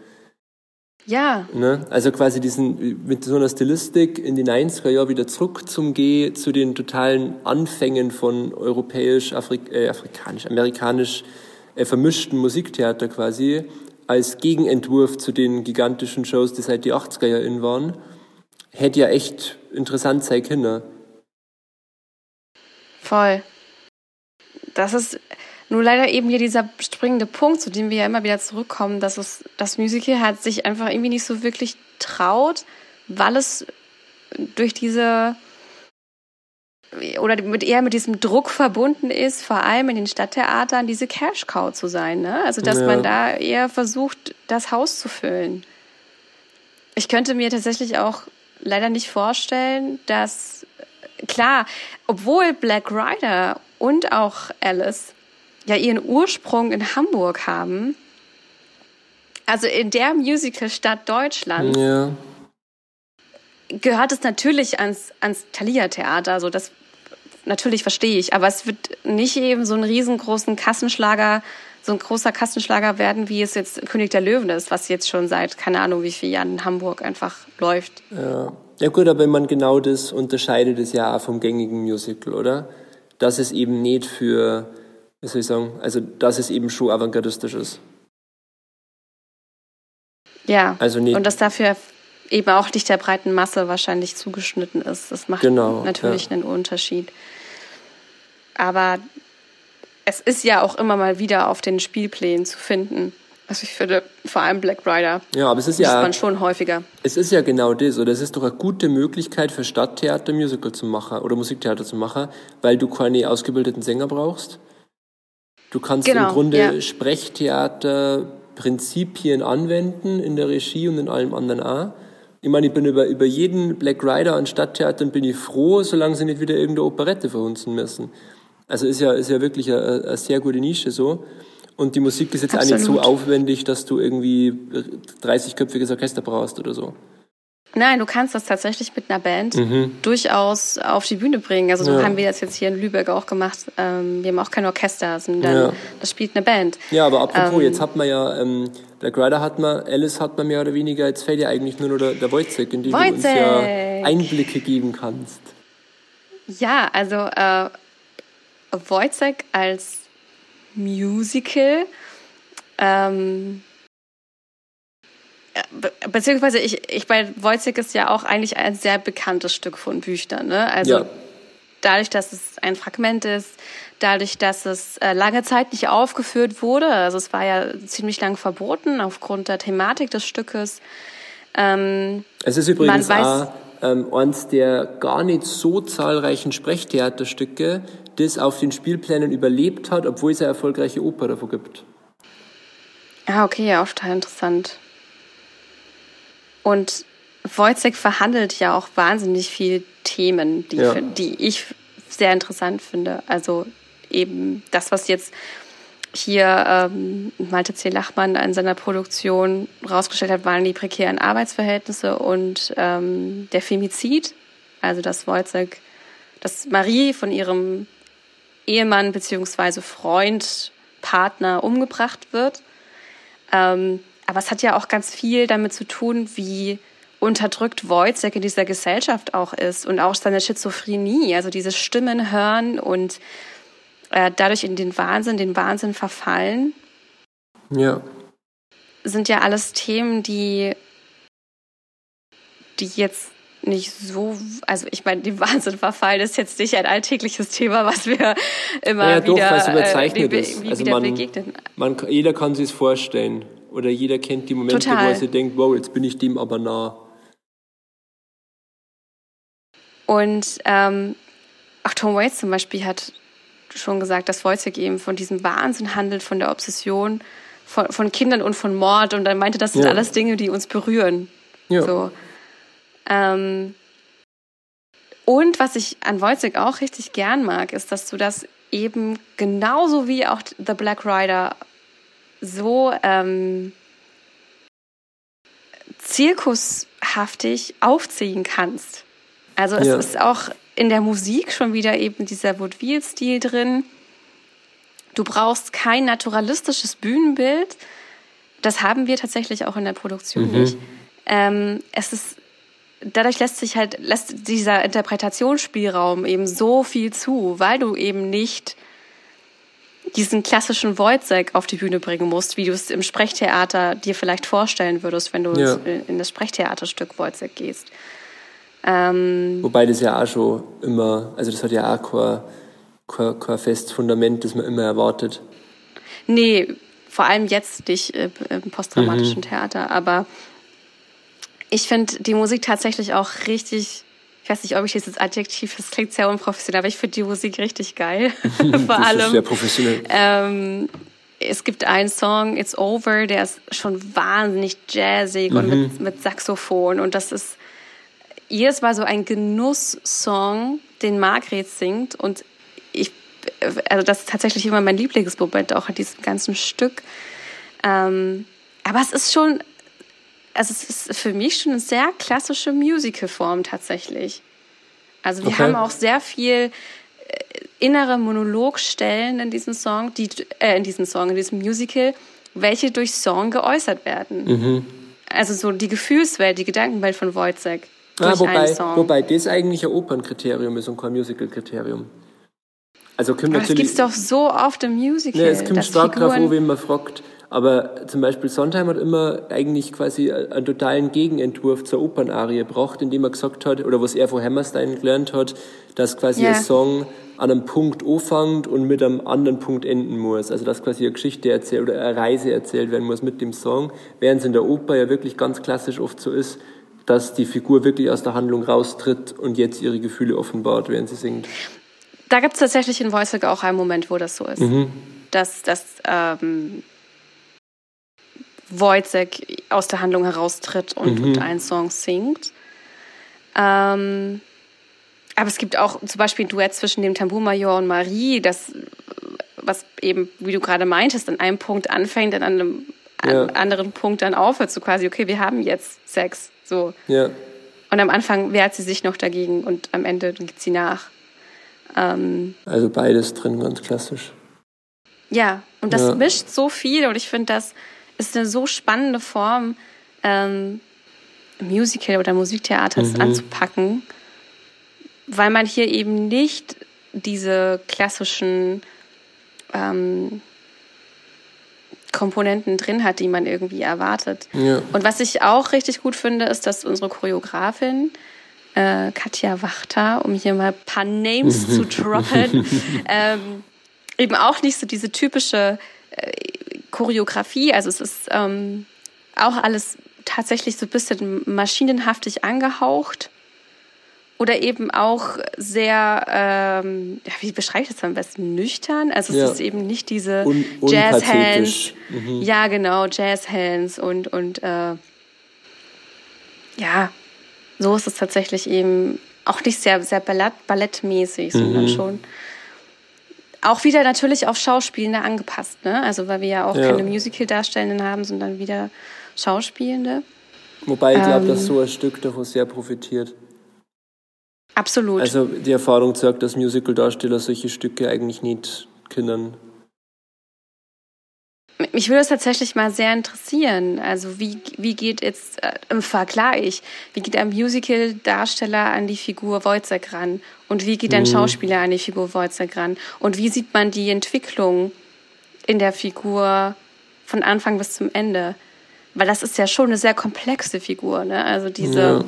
Ja. Ne? Also quasi diesen, mit so einer Stilistik in die 90er Jahre wieder zurück zum G, zu den totalen Anfängen von europäisch, Afrik äh, afrikanisch, amerikanisch äh, vermischten Musiktheater quasi, als Gegenentwurf zu den gigantischen Shows, die seit die 80er Jahre in waren, hätte ja echt interessant sein können. Voll. Das ist, nur leider eben hier dieser springende Punkt, zu dem wir ja immer wieder zurückkommen, dass es das Musical hat sich einfach irgendwie nicht so wirklich traut, weil es durch diese oder mit eher mit diesem Druck verbunden ist, vor allem in den Stadttheatern diese Cash Cow zu sein, ne? Also dass ja. man da eher versucht, das Haus zu füllen. Ich könnte mir tatsächlich auch leider nicht vorstellen, dass klar, obwohl Black Rider und auch Alice ja ihren Ursprung in Hamburg haben. Also in der Musicalstadt Deutschland. Ja. gehört es natürlich ans, ans Thalia-Theater. Also das natürlich verstehe ich, aber es wird nicht eben so einen riesengroßen Kassenschlager, so ein großer Kassenschlager werden, wie es jetzt König der Löwen ist, was jetzt schon seit keine Ahnung wie vielen Jahren in Hamburg einfach läuft. Ja. ja gut, aber wenn man genau das unterscheidet, ist ja auch vom gängigen Musical, oder? Dass es eben nicht für, wie soll ich sagen, also dass es eben schon avantgardistisch ist. Ja, also nicht, und dass dafür eben auch nicht der breiten Masse wahrscheinlich zugeschnitten ist. Das macht genau, natürlich ja. einen Unterschied. Aber es ist ja auch immer mal wieder auf den Spielplänen zu finden. Also ich finde vor allem Black Rider. Ja, aber es ist ja man schon häufiger. Es ist ja genau das, oder es ist doch eine gute Möglichkeit für Stadttheater Musical zu machen oder Musiktheater zu machen, weil du keine ausgebildeten Sänger brauchst. Du kannst genau, im Grunde ja. Sprechtheater Prinzipien anwenden in der Regie und in allem anderen auch. Ich meine, ich bin über, über jeden Black Rider an Stadttheatern bin ich froh, solange sie nicht wieder irgendeine Operette verhunzen müssen. Also ist ja, ist ja wirklich eine, eine sehr gute Nische so. Und die Musik ist jetzt Absolut. auch nicht so aufwendig, dass du irgendwie 30-köpfiges Orchester brauchst oder so. Nein, du kannst das tatsächlich mit einer Band mhm. durchaus auf die Bühne bringen. Also so ja. haben wir das jetzt hier in Lübeck auch gemacht. Ähm, wir haben auch kein Orchester, sondern ja. das spielt eine Band. Ja, aber apropos, ähm, jetzt hat man ja, ähm, Black Rider hat man, Alice hat man mehr oder weniger, jetzt fällt ja eigentlich nur noch der, der Wojciech, in den du uns ja Einblicke geben kannst. Ja, also äh, Wojciech als Musical ähm, äh, beziehungsweise ich, ich bei Wojciech ist ja auch eigentlich ein sehr bekanntes Stück von Büchner. Ne? Also ja. dadurch, dass es ein Fragment ist, dadurch, dass es äh, lange Zeit nicht aufgeführt wurde, also es war ja ziemlich lang verboten aufgrund der Thematik des Stückes. Ähm, es ist übrigens auch ähm, eines der gar nicht so zahlreichen Sprechtheaterstücke, das auf den Spielplänen überlebt hat, obwohl es eine erfolgreiche Oper davon gibt. Ah, okay, ja, auch total interessant. Und Wojciech verhandelt ja auch wahnsinnig viele Themen, die, ja. die ich sehr interessant finde. Also eben das, was jetzt hier ähm, Malte C. Lachmann in seiner Produktion rausgestellt hat, waren die prekären Arbeitsverhältnisse und ähm, der Femizid. Also dass Wojciech, dass Marie von ihrem Ehemann beziehungsweise Freund, Partner umgebracht wird. Ähm, aber es hat ja auch ganz viel damit zu tun, wie unterdrückt Wojciech in dieser Gesellschaft auch ist und auch seine Schizophrenie, also dieses Stimmen hören und äh, dadurch in den Wahnsinn, den Wahnsinn verfallen. Ja. Sind ja alles Themen, die, die jetzt nicht so, also ich meine, die Wahnsinn verfallen ist jetzt nicht ein alltägliches Thema, was wir immer ja, wieder, doch, was überzeichnet äh, wie, wie also man, begegnen. Man, jeder kann sich es vorstellen. Oder jeder kennt die Momente, Total. wo er sich denkt, wow, jetzt bin ich dem aber nah. Und ähm, auch Tom Waits zum Beispiel hat schon gesagt, dass Wojciech eben von diesem Wahnsinn handelt, von der Obsession von, von Kindern und von Mord. Und er meinte, das sind ja. alles Dinge, die uns berühren. Ja. So. Ähm, und was ich an Wojciech auch richtig gern mag, ist, dass du das eben genauso wie auch The Black Rider so ähm, zirkushaftig aufziehen kannst. Also es ja. ist auch in der Musik schon wieder eben dieser Vaudeville-Stil drin. Du brauchst kein naturalistisches Bühnenbild. Das haben wir tatsächlich auch in der Produktion mhm. nicht. Ähm, es ist dadurch lässt sich halt lässt dieser Interpretationsspielraum eben so viel zu, weil du eben nicht diesen klassischen Wojciech auf die Bühne bringen musst, wie du es im Sprechtheater dir vielleicht vorstellen würdest, wenn du ja. in das Sprechtheaterstück Wojciech gehst. Ähm, Wobei das ja auch schon immer, also das hat ja auch kein, kein, kein festes Fundament, das man immer erwartet. Nee, vor allem jetzt nicht im posttraumatischen mhm. Theater, aber ich finde die Musik tatsächlich auch richtig ich weiß nicht, ob ich dieses Adjektiv, das klingt sehr unprofessionell, aber ich finde die Musik richtig geil. Vor allem. Ist sehr professionell. Ähm, es gibt einen Song, It's Over, der ist schon wahnsinnig jazzig mhm. und mit, mit Saxophon. Und das ist jedes Mal so ein Genusssong, den Margret singt. Und ich, also das ist tatsächlich immer mein Lieblingsmoment auch an diesem ganzen Stück. Ähm, aber es ist schon also es ist für mich schon eine sehr klassische Musicalform tatsächlich. Also wir Okay. haben auch sehr viel äh, innere Monologstellen in diesem Song, die äh, in diesem Song, in diesem Musical, welche durch Song geäußert werden. Mhm. Also so die Gefühlswelt, die Gedankenwelt von Wojciech Ah, wobei, wobei das eigentlich ein Opernkriterium ist und kein Musical-Kriterium. Also kommt Aber das natürlich. gibt's doch so oft im Musical. Ja, es kommt stark Figuren- an, wen man fragt. Aber zum Beispiel Sondheim hat immer eigentlich quasi einen totalen Gegenentwurf zur Opernarie gebracht, indem er gesagt hat, oder was er von Hammerstein gelernt hat, dass quasi Ja. ein Song an einem Punkt anfängt und mit einem anderen Punkt enden muss. Also dass quasi eine Geschichte erzählt oder eine Reise erzählt werden muss mit dem Song, während es in der Oper ja wirklich ganz klassisch oft so ist, dass die Figur wirklich aus der Handlung raustritt und jetzt ihre Gefühle offenbart, während sie singt. Da gibt's tatsächlich in Wojciech auch einen Moment, wo das so ist. Mhm. Dass, dass ähm, Wojciech aus der Handlung heraustritt und, Mhm. und einen Song singt. Ähm, aber es gibt auch zum Beispiel ein Duett zwischen dem Tambourmajor und Marie, das, was eben, wie du gerade meintest, an einem Punkt anfängt, an einem Ja. an anderen Punkt dann aufhört, so quasi, okay, wir haben jetzt Sex. So. Ja. Und am Anfang wehrt sie sich noch dagegen und am Ende gibt sie nach. Ähm, Also beides drin, ganz klassisch. Ja, und das Ja. mischt so viel und ich finde, das ist eine so spannende Form, ähm, Musical oder Musiktheater das anzupacken, weil man hier eben nicht diese klassischen ähm, Komponenten drin hat, die man irgendwie erwartet. Ja. Und was ich auch richtig gut finde, ist, dass unsere Choreografin äh, Katja Wachter, um hier mal ein paar Names zu droppen, ähm, eben auch nicht so diese typische äh, Choreografie. Also es ist ähm, auch alles tatsächlich so ein bisschen maschinenhaftig angehaucht. Oder eben auch sehr, ähm, ja, wie beschreibe ich das am besten? Nüchtern. Also es Ja. ist eben nicht diese Un- Jazz-Hands. Mhm. Ja, genau, Jazz-Hands und, und äh, ja, so ist es tatsächlich eben auch nicht sehr, sehr Ballett, ballettmäßig, sondern Mhm. schon auch wieder natürlich auf Schauspielende angepasst, ne? Also weil wir ja auch Ja. keine Musical-Darstellenden haben, sondern wieder Schauspielende. Wobei ich glaube, Ähm. dass so ein Stück davon sehr profitiert. Absolut. Also die Erfahrung sagt, dass Musical-Darsteller solche Stücke eigentlich nicht können. Mich würde es tatsächlich mal sehr interessieren. Also wie, wie geht jetzt äh, im Vergleich, wie geht ein Musical-Darsteller an die Figur Wojciech ran? Und wie geht ein Schauspieler an die Figur Wojciech ran? Und wie sieht man die Entwicklung in der Figur von Anfang bis zum Ende? Weil das ist ja schon eine sehr komplexe Figur, ne? Also diese Ja.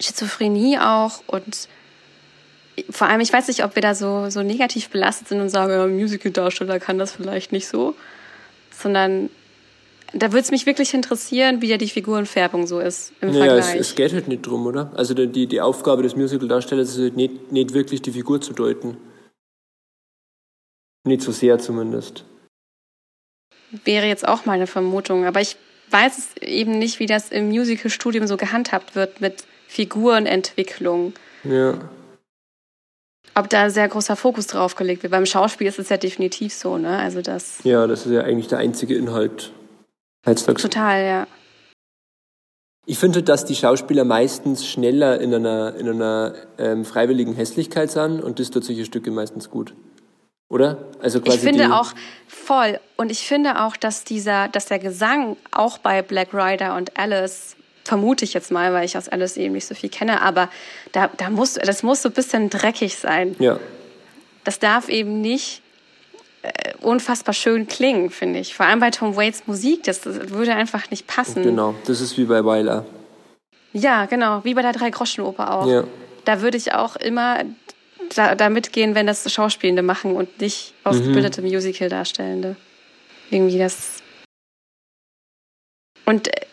Schizophrenie auch und vor allem, ich weiß nicht, ob wir da so, so negativ belastet sind und sagen, ja, Musical-Darsteller kann das vielleicht nicht so, sondern da würde es mich wirklich interessieren, wie ja die Figurenfärbung so ist im Naja, es, Vergleich. es geht halt nicht drum, oder? Also die- die, die Aufgabe des Musical-Darstellers ist halt nicht, nicht wirklich die Figur zu deuten. Nicht so sehr zumindest. Wäre jetzt auch meine Vermutung, aber ich weiß es eben nicht, wie das im Musical-Studium so gehandhabt wird mit Figurenentwicklung. Ja. Ob da sehr großer Fokus drauf gelegt wird. Beim Schauspiel ist es ja definitiv so, ne? Also das Ja, das ist ja eigentlich der einzige Inhalt. Heutzutage. total, ja. Ich finde, dass die Schauspieler meistens schneller in einer, in einer ähm, freiwilligen Hässlichkeit sind und das tut solche Stücke meistens gut. Oder? Also quasi Ich finde auch voll. Und ich finde auch, dass dieser, dass der Gesang auch bei Black Rider und Alice, vermute ich jetzt mal, weil ich aus Alice eben nicht so viel kenne, aber da, da muss, das muss so ein bisschen dreckig sein. Ja, Das darf eben nicht äh, unfassbar schön klingen, finde ich. Vor allem bei Tom Waits Musik, das, das würde einfach nicht passen. genau. Das ist wie bei Weiler. Ja, genau, wie bei der Drei-Groschen-Oper auch. Ja. Da würde ich auch immer da, da mitgehen, wenn das Schauspielende machen und nicht ausgebildete Musical-Darstellende. Irgendwie das. Und äh,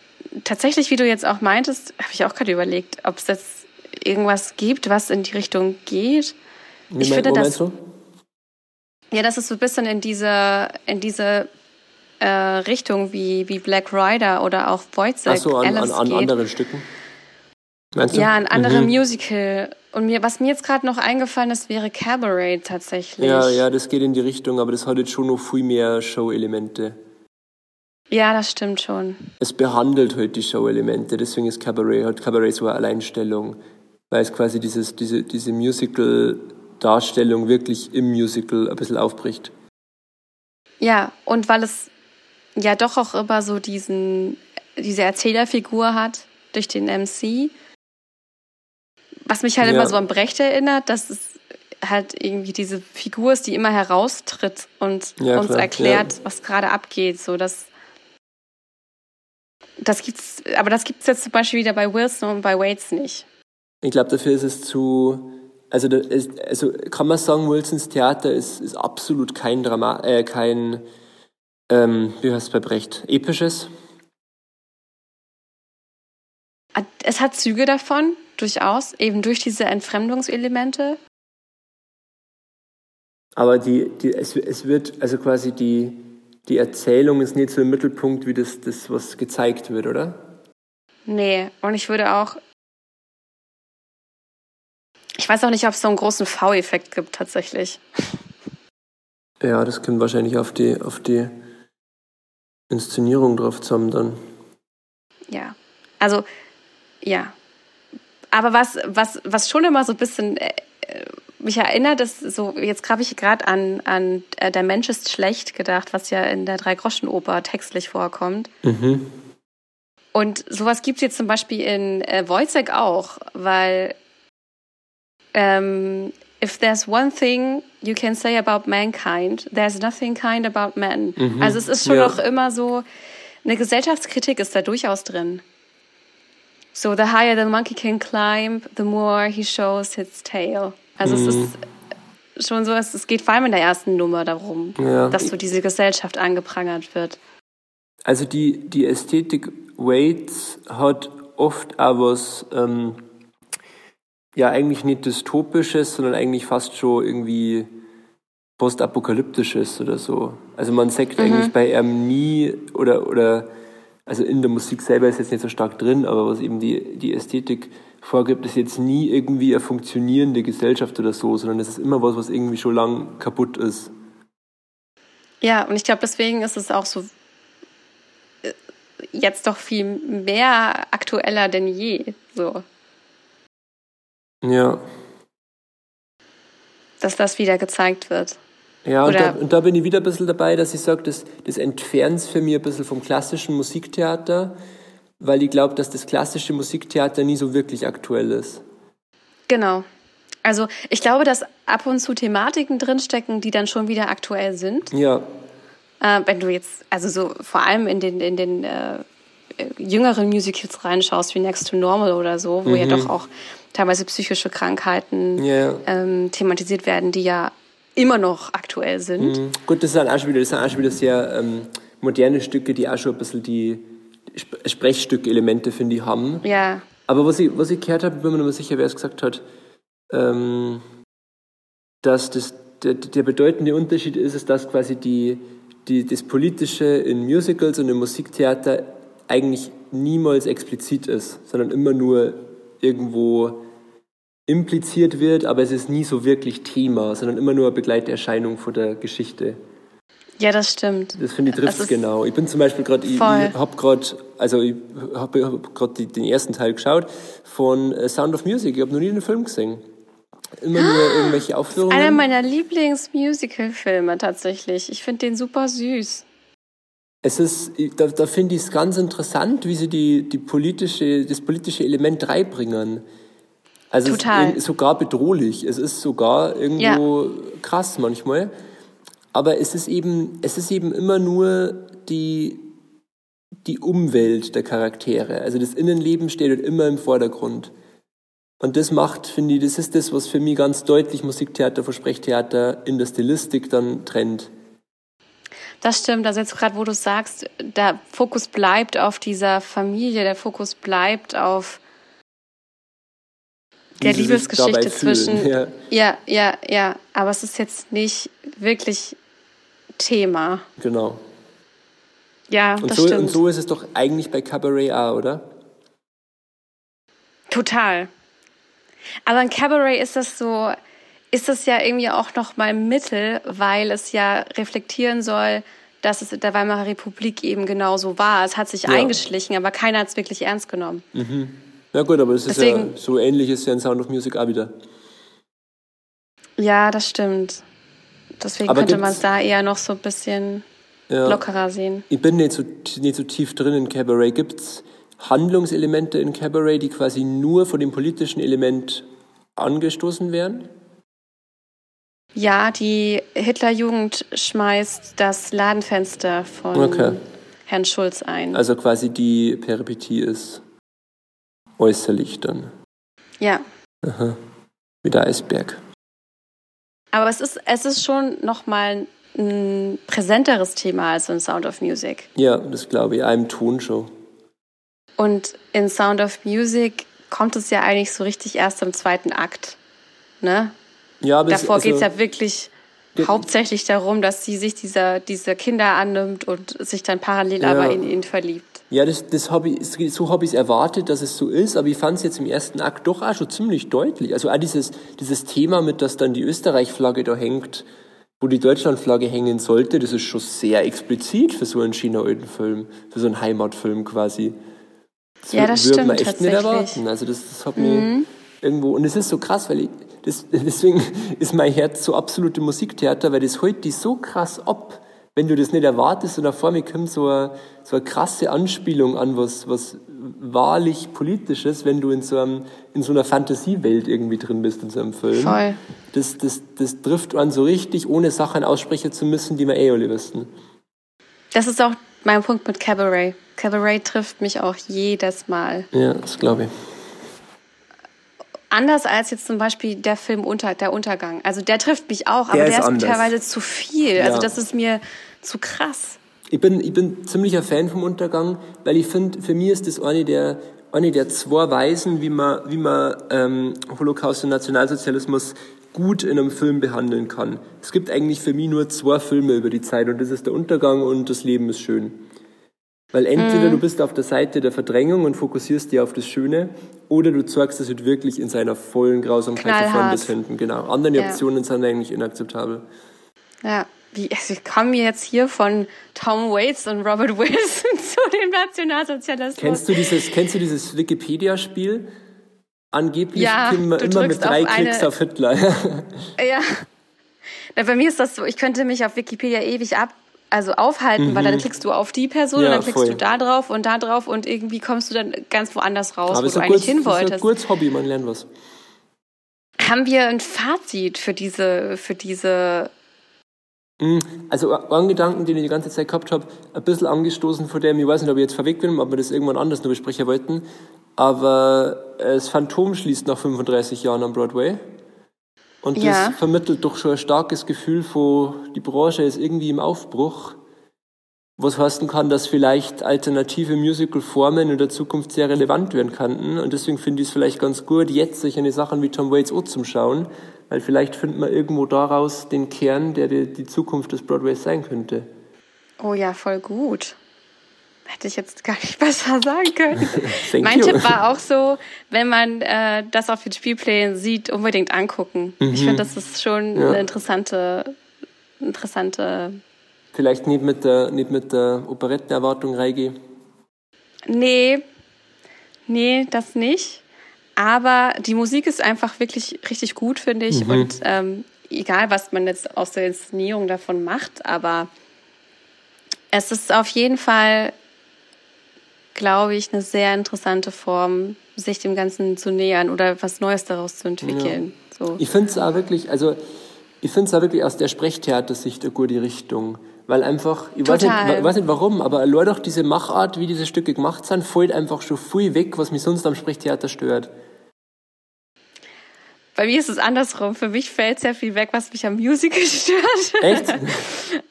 tatsächlich, wie du jetzt auch meintest, habe ich auch gerade überlegt, ob es jetzt irgendwas gibt, was in die Richtung geht. Wie Ich mein- finde wo das- meinst du? Ja, das ist so ein bisschen in diese, in diese äh, Richtung wie, wie Black Rider oder auch Wojciech, Ach so, an, an, Alice an geht. anderen Stücken. Meinst du? Ja, ein anderes Mhm. Musical. Und mir, was mir jetzt gerade noch eingefallen ist, wäre Cabaret tatsächlich. Ja, ja, das geht in die Richtung, aber das hat jetzt schon noch viel mehr Show-Elemente. Ja, das stimmt schon. Es behandelt halt die Show-Elemente, deswegen ist Cabaret, hat Cabaret so eine Alleinstellung, weil es quasi dieses, diese, diese Musical-Darstellung wirklich im Musical ein bisschen aufbricht. Ja, und weil es ja doch auch immer so diesen, diese Erzählerfigur hat durch den MC, was mich halt Ja. immer so an Brecht erinnert, dass es halt irgendwie diese Figur ist, die immer heraustritt und Ja, uns klar, erklärt, ja. was gerade abgeht. So, das, das gibt's, aber das gibt's jetzt zum Beispiel wieder bei Wilson und bei Waits nicht. Ich glaube, dafür ist es zu. Also, ist, also kann man sagen, Wilsons Theater ist, ist absolut kein Drama, äh, kein, ähm, wie heißt es bei Brecht, episches. Es hat Züge davon, durchaus, eben durch diese Entfremdungselemente. Aber die, die, es, es wird, also quasi die, die Erzählung ist nicht so im Mittelpunkt, wie das, das, was gezeigt wird, oder? Nee, und ich würde auch. Ich weiß auch nicht, ob es so einen großen V-Effekt gibt tatsächlich. Ja, das kommt wahrscheinlich auf die, auf die Inszenierung drauf zusammen dann. Ja. Also, ja. Aber was, was, was schon immer so ein bisschen äh, äh, mich erinnert, ist so, jetzt habe ich gerade an, an äh, Der Mensch ist schlecht gedacht, was ja in der Drei-Groschen-Oper textlich vorkommt. Mhm. Und sowas gibt es jetzt zum Beispiel in äh, Wojciech auch, weil ähm, if there's one thing you can say about mankind, there's nothing kind about men. Mhm. Also es ist schon Ja. noch immer so, eine Gesellschaftskritik ist da durchaus drin. So, the higher the monkey can climb, the more he shows his tail. Also Mhm. es ist schon so, es, geht vor allem in der ersten Nummer darum, Ja. dass so diese Gesellschaft angeprangert wird. Also die, die Ästhetik Waits hat oft auch was, ähm, ja eigentlich nicht dystopisches, sondern eigentlich fast schon irgendwie postapokalyptisches oder so. Also man sagt eigentlich bei ihm nie oder, oder also in der Musik selber ist jetzt nicht so stark drin, aber was eben die, die Ästhetik vorgibt, ist jetzt nie irgendwie eine funktionierende Gesellschaft oder so, sondern es ist immer was, was irgendwie schon lang kaputt ist. Ja, und ich glaube, deswegen ist es auch so äh, jetzt doch viel mehr aktueller denn je. So, Ja. dass das wieder gezeigt wird. Ja, und da, und da bin ich wieder ein bisschen dabei, dass ich sage, das, das entfernt für mich ein bisschen vom klassischen Musiktheater, weil ich glaube, dass das klassische Musiktheater nie so wirklich aktuell ist. Genau. Also ich glaube, dass ab und zu Thematiken drinstecken, die dann schon wieder aktuell sind. Ja, Äh, wenn du jetzt, also so vor allem in den, in den äh, äh, jüngeren Musicals reinschaust, wie Next to Normal oder so, wo ja doch auch teilweise psychische Krankheiten Ja. ähm, thematisiert werden, die ja immer noch aktuell sind. Mhm. gut, das sind auch schon wieder, das sind auch schon wieder sehr ähm, moderne Stücke, die auch schon ein bisschen die Sprechstück-Elemente, finde ich, haben. Ja, Aber was ich, was ich gehört habe, bin mir nicht mehr sicher, wer es gesagt hat, ähm, dass das, der, der bedeutende Unterschied ist, ist, dass quasi die, die, das Politische in Musicals und im Musiktheater eigentlich niemals explizit ist, sondern immer nur irgendwo impliziert wird, aber es ist nie so wirklich Thema, sondern immer nur eine Begleiterscheinung von der Geschichte. Ja, das stimmt. Das finde ich trifft Es ist- genau. Ich bin zum Beispiel gerade, ich, ich habe gerade, also ich habe hab gerade den ersten Teil geschaut von äh, Sound of Music. Ich habe noch nie den Film gesehen. Immer nur irgendwelche Aufführungen. Einer meiner Lieblings-Musical-Filme tatsächlich. Ich finde den super süß. es ist, da, da finde ich es ganz interessant, wie sie die, die politische, das politische Element reinbringen. Also Total. Es ist sogar bedrohlich. Es ist sogar irgendwo krass manchmal. Aber es ist eben, es ist eben immer nur die, die Umwelt der Charaktere. Also das Innenleben steht halt immer im Vordergrund. Und das macht, finde ich, das ist das, was für mich ganz deutlich Musiktheater von Sprechtheater in der Stilistik dann trennt. Das stimmt. Also jetzt gerade, wo du sagst, der Fokus bleibt auf dieser Familie, der Fokus bleibt auf der Liebesgeschichte zwischen. ja. ja, ja, ja. Aber es ist jetzt nicht wirklich Thema. Genau. Ja, Und das so, stimmt. und so ist es doch eigentlich bei Cabaret auch, oder? Total. Aber in Cabaret ist das so, ist das ja irgendwie auch noch mal Mittel, weil es ja reflektieren soll, dass es in der Weimarer Republik eben genauso war. Es hat sich Ja. eingeschlichen, aber keiner hat es wirklich ernst genommen. Ja gut, aber das ist Deswegen- ja so ähnlich ist ja in Sound of Music auch wieder. Ja, das stimmt. Deswegen Aber könnte man es da eher noch so ein bisschen Ja. lockerer sehen. Ich bin nicht so, nicht so tief drin in Cabaret. Gibt es Handlungselemente in Cabaret, die quasi nur von dem politischen Element angestoßen werden? Ja, die Hitlerjugend schmeißt das Ladenfenster von Okay. Herrn Schulz ein. Also quasi die Peripetie ist äußerlich dann. ja. Wie der Eisberg. Aber es ist, es ist schon nochmal ein präsenteres Thema als in Sound of Music. Ja, das glaube ich. Einem Tonshow. Und in Sound of Music kommt es ja eigentlich so richtig erst im zweiten Akt. Ne? Ja, aber es- Davor also, geht's ja wirklich hauptsächlich darum, dass sie sich dieser, dieser Kinder annimmt und sich dann parallel Ja. aber in ihn verliebt. Ja, das, das hab ich, so habe ich es erwartet, dass es so ist, aber ich fand es jetzt im ersten Akt doch auch schon ziemlich deutlich. Also auch dieses, dieses Thema mit, dass dann die Österreich-Flagge da hängt, wo die Deutschland-Flagge hängen sollte, das ist schon sehr explizit für so einen China-alten Film, für so einen Heimatfilm quasi. Das Ja, das würde man echt nicht. Mhm. erwarten. Also das, das hat mich irgendwo, und es ist so krass, weil ich, das, deswegen ist mein Herz so absolute Musiktheater, weil das holt dich so krass ab, wenn du das nicht erwartest und da vor mir kommt so eine, so eine krasse Anspielung an was, was wahrlich politisches, wenn du in so, einem, in so einer Fantasiewelt irgendwie drin bist in so einem Film. Voll. Das, das, das trifft einen so richtig, ohne Sachen aussprechen zu müssen, die wir eh alle wissen. Das ist auch mein Punkt mit Cabaret. Cabaret trifft mich auch jedes Mal. Ja, das glaube ich. Anders als jetzt zum Beispiel der Film unter, Der Untergang. Also der trifft mich auch, aber Der der ist ist, teilweise zu viel. Also Ja. das ist mir zu krass. Ich bin, ich bin ziemlicher Fan vom Untergang, weil ich finde, für mich ist das eine der, eine der zwei Weisen, wie man, wie man ähm, Holocaust und Nationalsozialismus gut in einem Film behandeln kann. Es gibt eigentlich für mich nur zwei Filme über die Zeit und das ist der Untergang und das Leben ist schön. Weil entweder du bist auf der Seite der Verdrängung und fokussierst dir auf das Schöne oder du zeigst es halt wirklich in seiner vollen Grausamkeit von bis hinten. Genau. Andere Ja. Optionen sind eigentlich inakzeptabel. Ja. Wie, also ich komme jetzt hier von Tom Waits und Robert Wilson zu dem Nationalsozialismus. Kennst du dieses, kennst du dieses Wikipedia-Spiel? Angeblich Ja, du immer mit drei auf Klicks eine- auf Hitler. Ja. Na, bei mir ist das so, ich könnte mich auf Wikipedia ewig ab, also aufhalten, weil dann klickst du auf die Person Mhm. Ja, und dann klickst voll. du da drauf und da drauf und irgendwie kommst du dann ganz woanders raus, Aber wo du eigentlich kurz, hin es ist ein wolltest. kurzes Hobby, man lernt was. Haben wir ein Fazit für diese, für diese, Mhm. Also ein Gedanken, den ich die ganze Zeit gehabt habe, ein bisschen angestoßen von dem, ich weiß nicht, ob ich jetzt vorweggenommen, ob wir das irgendwann anders noch besprechen wollten, aber äh, das Phantom schließt nach 35 Jahren am Broadway. Und Ja. das vermittelt doch schon ein starkes Gefühl von, die Branche ist irgendwie im Aufbruch. Was heißen kann, dass vielleicht alternative Musical-Formen in der Zukunft sehr relevant werden könnten. Und deswegen finde ich es vielleicht ganz gut, jetzt sich eine Sachen wie Tom Waits auch zum Schauen, weil vielleicht findet man irgendwo daraus den Kern, der die, die Zukunft des Broadways sein könnte. oh ja, voll gut. Hätte ich jetzt gar nicht besser sagen können. Mein you. Tipp war auch so, wenn man äh, das auf den Spielplänen sieht, unbedingt angucken. Ich finde, das ist schon Mhm. Ja. eine interessante, interessante Vielleicht nicht mit der, nicht mit der Operettenerwartung reingehen. Nee, nee, das nicht. Aber die Musik ist einfach wirklich richtig gut, finde ich. Und ähm, egal, was man jetzt aus der Inszenierung davon macht, aber es ist auf jeden Fall, glaube ich, eine sehr interessante Form, sich dem Ganzen zu nähern oder was Neues daraus zu entwickeln. So. Ich finde es auch wirklich, also ich finde es auch wirklich aus der Sprechtheatersicht eine gute Richtung. Weil einfach, ich weiß nicht, weiß nicht warum, aber allein durch diese Machart, wie diese Stücke gemacht sind, fällt einfach schon viel weg, was mich sonst am Sprechtheater stört. Bei mir ist es andersrum. Für mich fällt sehr viel weg, was mich am Musical stört. Echt?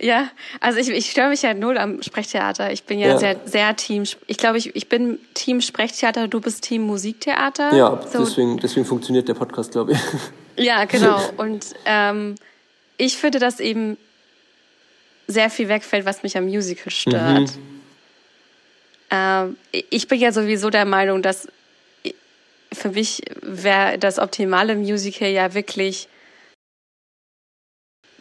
Ja, also ich, ich störe mich ja null am Sprechtheater. Ich bin ja, Ja. sehr, sehr Team. Ich glaube, ich, ich bin Team Sprechtheater, du bist Team Musiktheater. Ja, so, deswegen, deswegen funktioniert der Podcast, glaube ich. ja, genau. Und ähm, ich finde, dass eben sehr viel wegfällt, was mich am Musical stört. Mhm. Ähm, ich bin ja sowieso der Meinung, dass für mich wäre das optimale Musical ja wirklich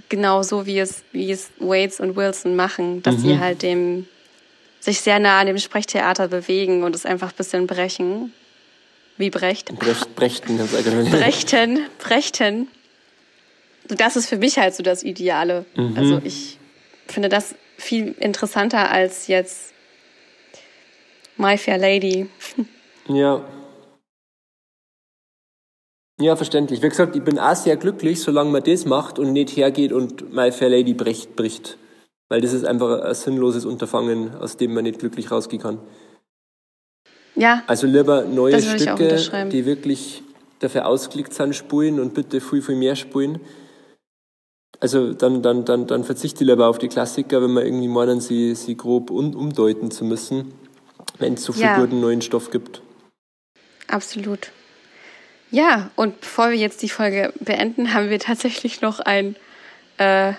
genau so, wie es, wie es Waits und Wilson machen, dass sie halt dem, sich sehr nah an dem Sprechtheater bewegen und es einfach ein bisschen brechen. Wie Brecht. Brecht, Brechten, ganz allgemein. Brechten, Brechten. Das ist für mich halt so das Ideale. Also ich finde das viel interessanter als jetzt My Fair Lady. Ja. Ja, verständlich. Wie gesagt, ich bin auch sehr glücklich, solange man das macht und nicht hergeht und My Fair Lady bricht, bricht. Weil das ist einfach ein sinnloses Unterfangen, aus dem man nicht glücklich rausgehen kann. Ja, Also lieber neue Stücke, die wirklich dafür ausgelegt sind, spulen und bitte viel, viel mehr spulen. Also dann, dann, dann, dann verzichte ich lieber auf die Klassiker, wenn wir irgendwie meinen, sie, sie grob un, umdeuten zu müssen, wenn es so viel Ja. guten neuen Stoff gibt. absolut. Ja, und bevor wir jetzt die Folge beenden, haben wir tatsächlich noch ein äh,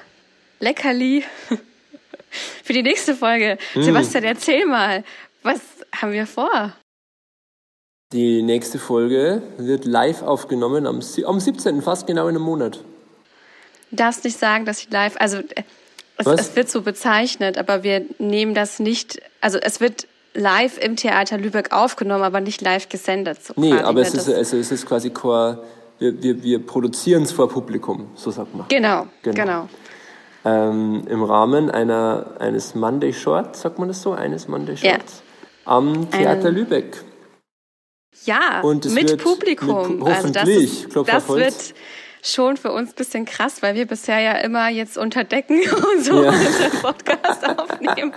Leckerli für die nächste Folge. Sebastian, erzähl mal, was haben wir vor? Die nächste Folge wird live aufgenommen am, am 17., fast genau in einem Monat. Darfst nicht sagen, dass sie live, also äh, es, es wird so bezeichnet, aber wir nehmen das nicht, also es wird live im Theater Lübeck aufgenommen, aber nicht live gesendet. So Nee, aber ne? es ist, also es ist quasi kein, wir, wir, wir produzieren es vor Publikum, so sagt man. Genau, Genau. genau. ähm, im Rahmen einer, eines Monday Shorts, sagt man das so? Eines Monday Ja. Shorts. Am Theater Einen- Lübeck. Ja, mit Publikum. mit Pu- also das, hoffentlich, ist, das wird schon für uns ein bisschen krass, weil wir bisher ja immer jetzt unter Decken und so Ja. unseren Podcast aufnehmen.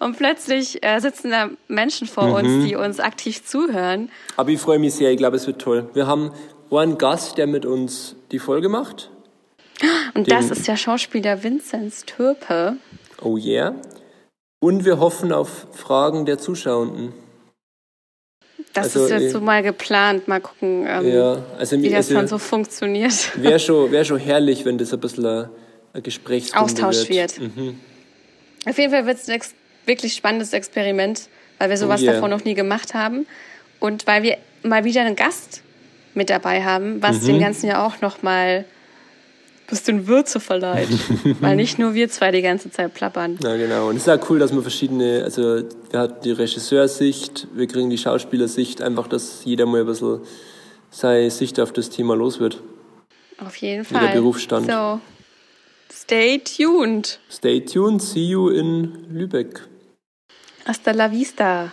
Und plötzlich äh, sitzen da Menschen vor Mhm. uns, die uns aktiv zuhören. Aber ich freue mich sehr, ich glaube, es wird toll. Wir haben einen Gast, der mit uns die Folge macht. Und Den- das ist der Schauspieler Vinzenz Türpe. Oh yeah. Und wir hoffen auf Fragen der Zuschauenden. Das Also, ist jetzt so mal geplant. Mal gucken, ähm, Ja, also, wie das also dann so funktioniert. wäre schon, wär schon herrlich, wenn das ein bisschen ein, ein Gesprächsrunde Austausch wird. Mhm. Auf jeden Fall wird es ein wirklich spannendes Experiment, weil wir sowas Oh yeah. davor noch nie gemacht haben und weil wir mal wieder einen Gast mit dabei haben, was Mhm. dem Ganzen ja auch noch mal bisschen Würze verleiht, weil nicht nur wir zwei die ganze Zeit plappern. Ja, genau. Und es ist auch cool, dass man verschiedene, also wir hatten die Regisseursicht, wir kriegen die Schauspielersicht, einfach, dass jeder mal ein bisschen seine Sicht auf das Thema los wird. Auf jeden der Fall. Berufsstand. So, stay tuned. Stay tuned, see you in Lübeck. Hasta la vista.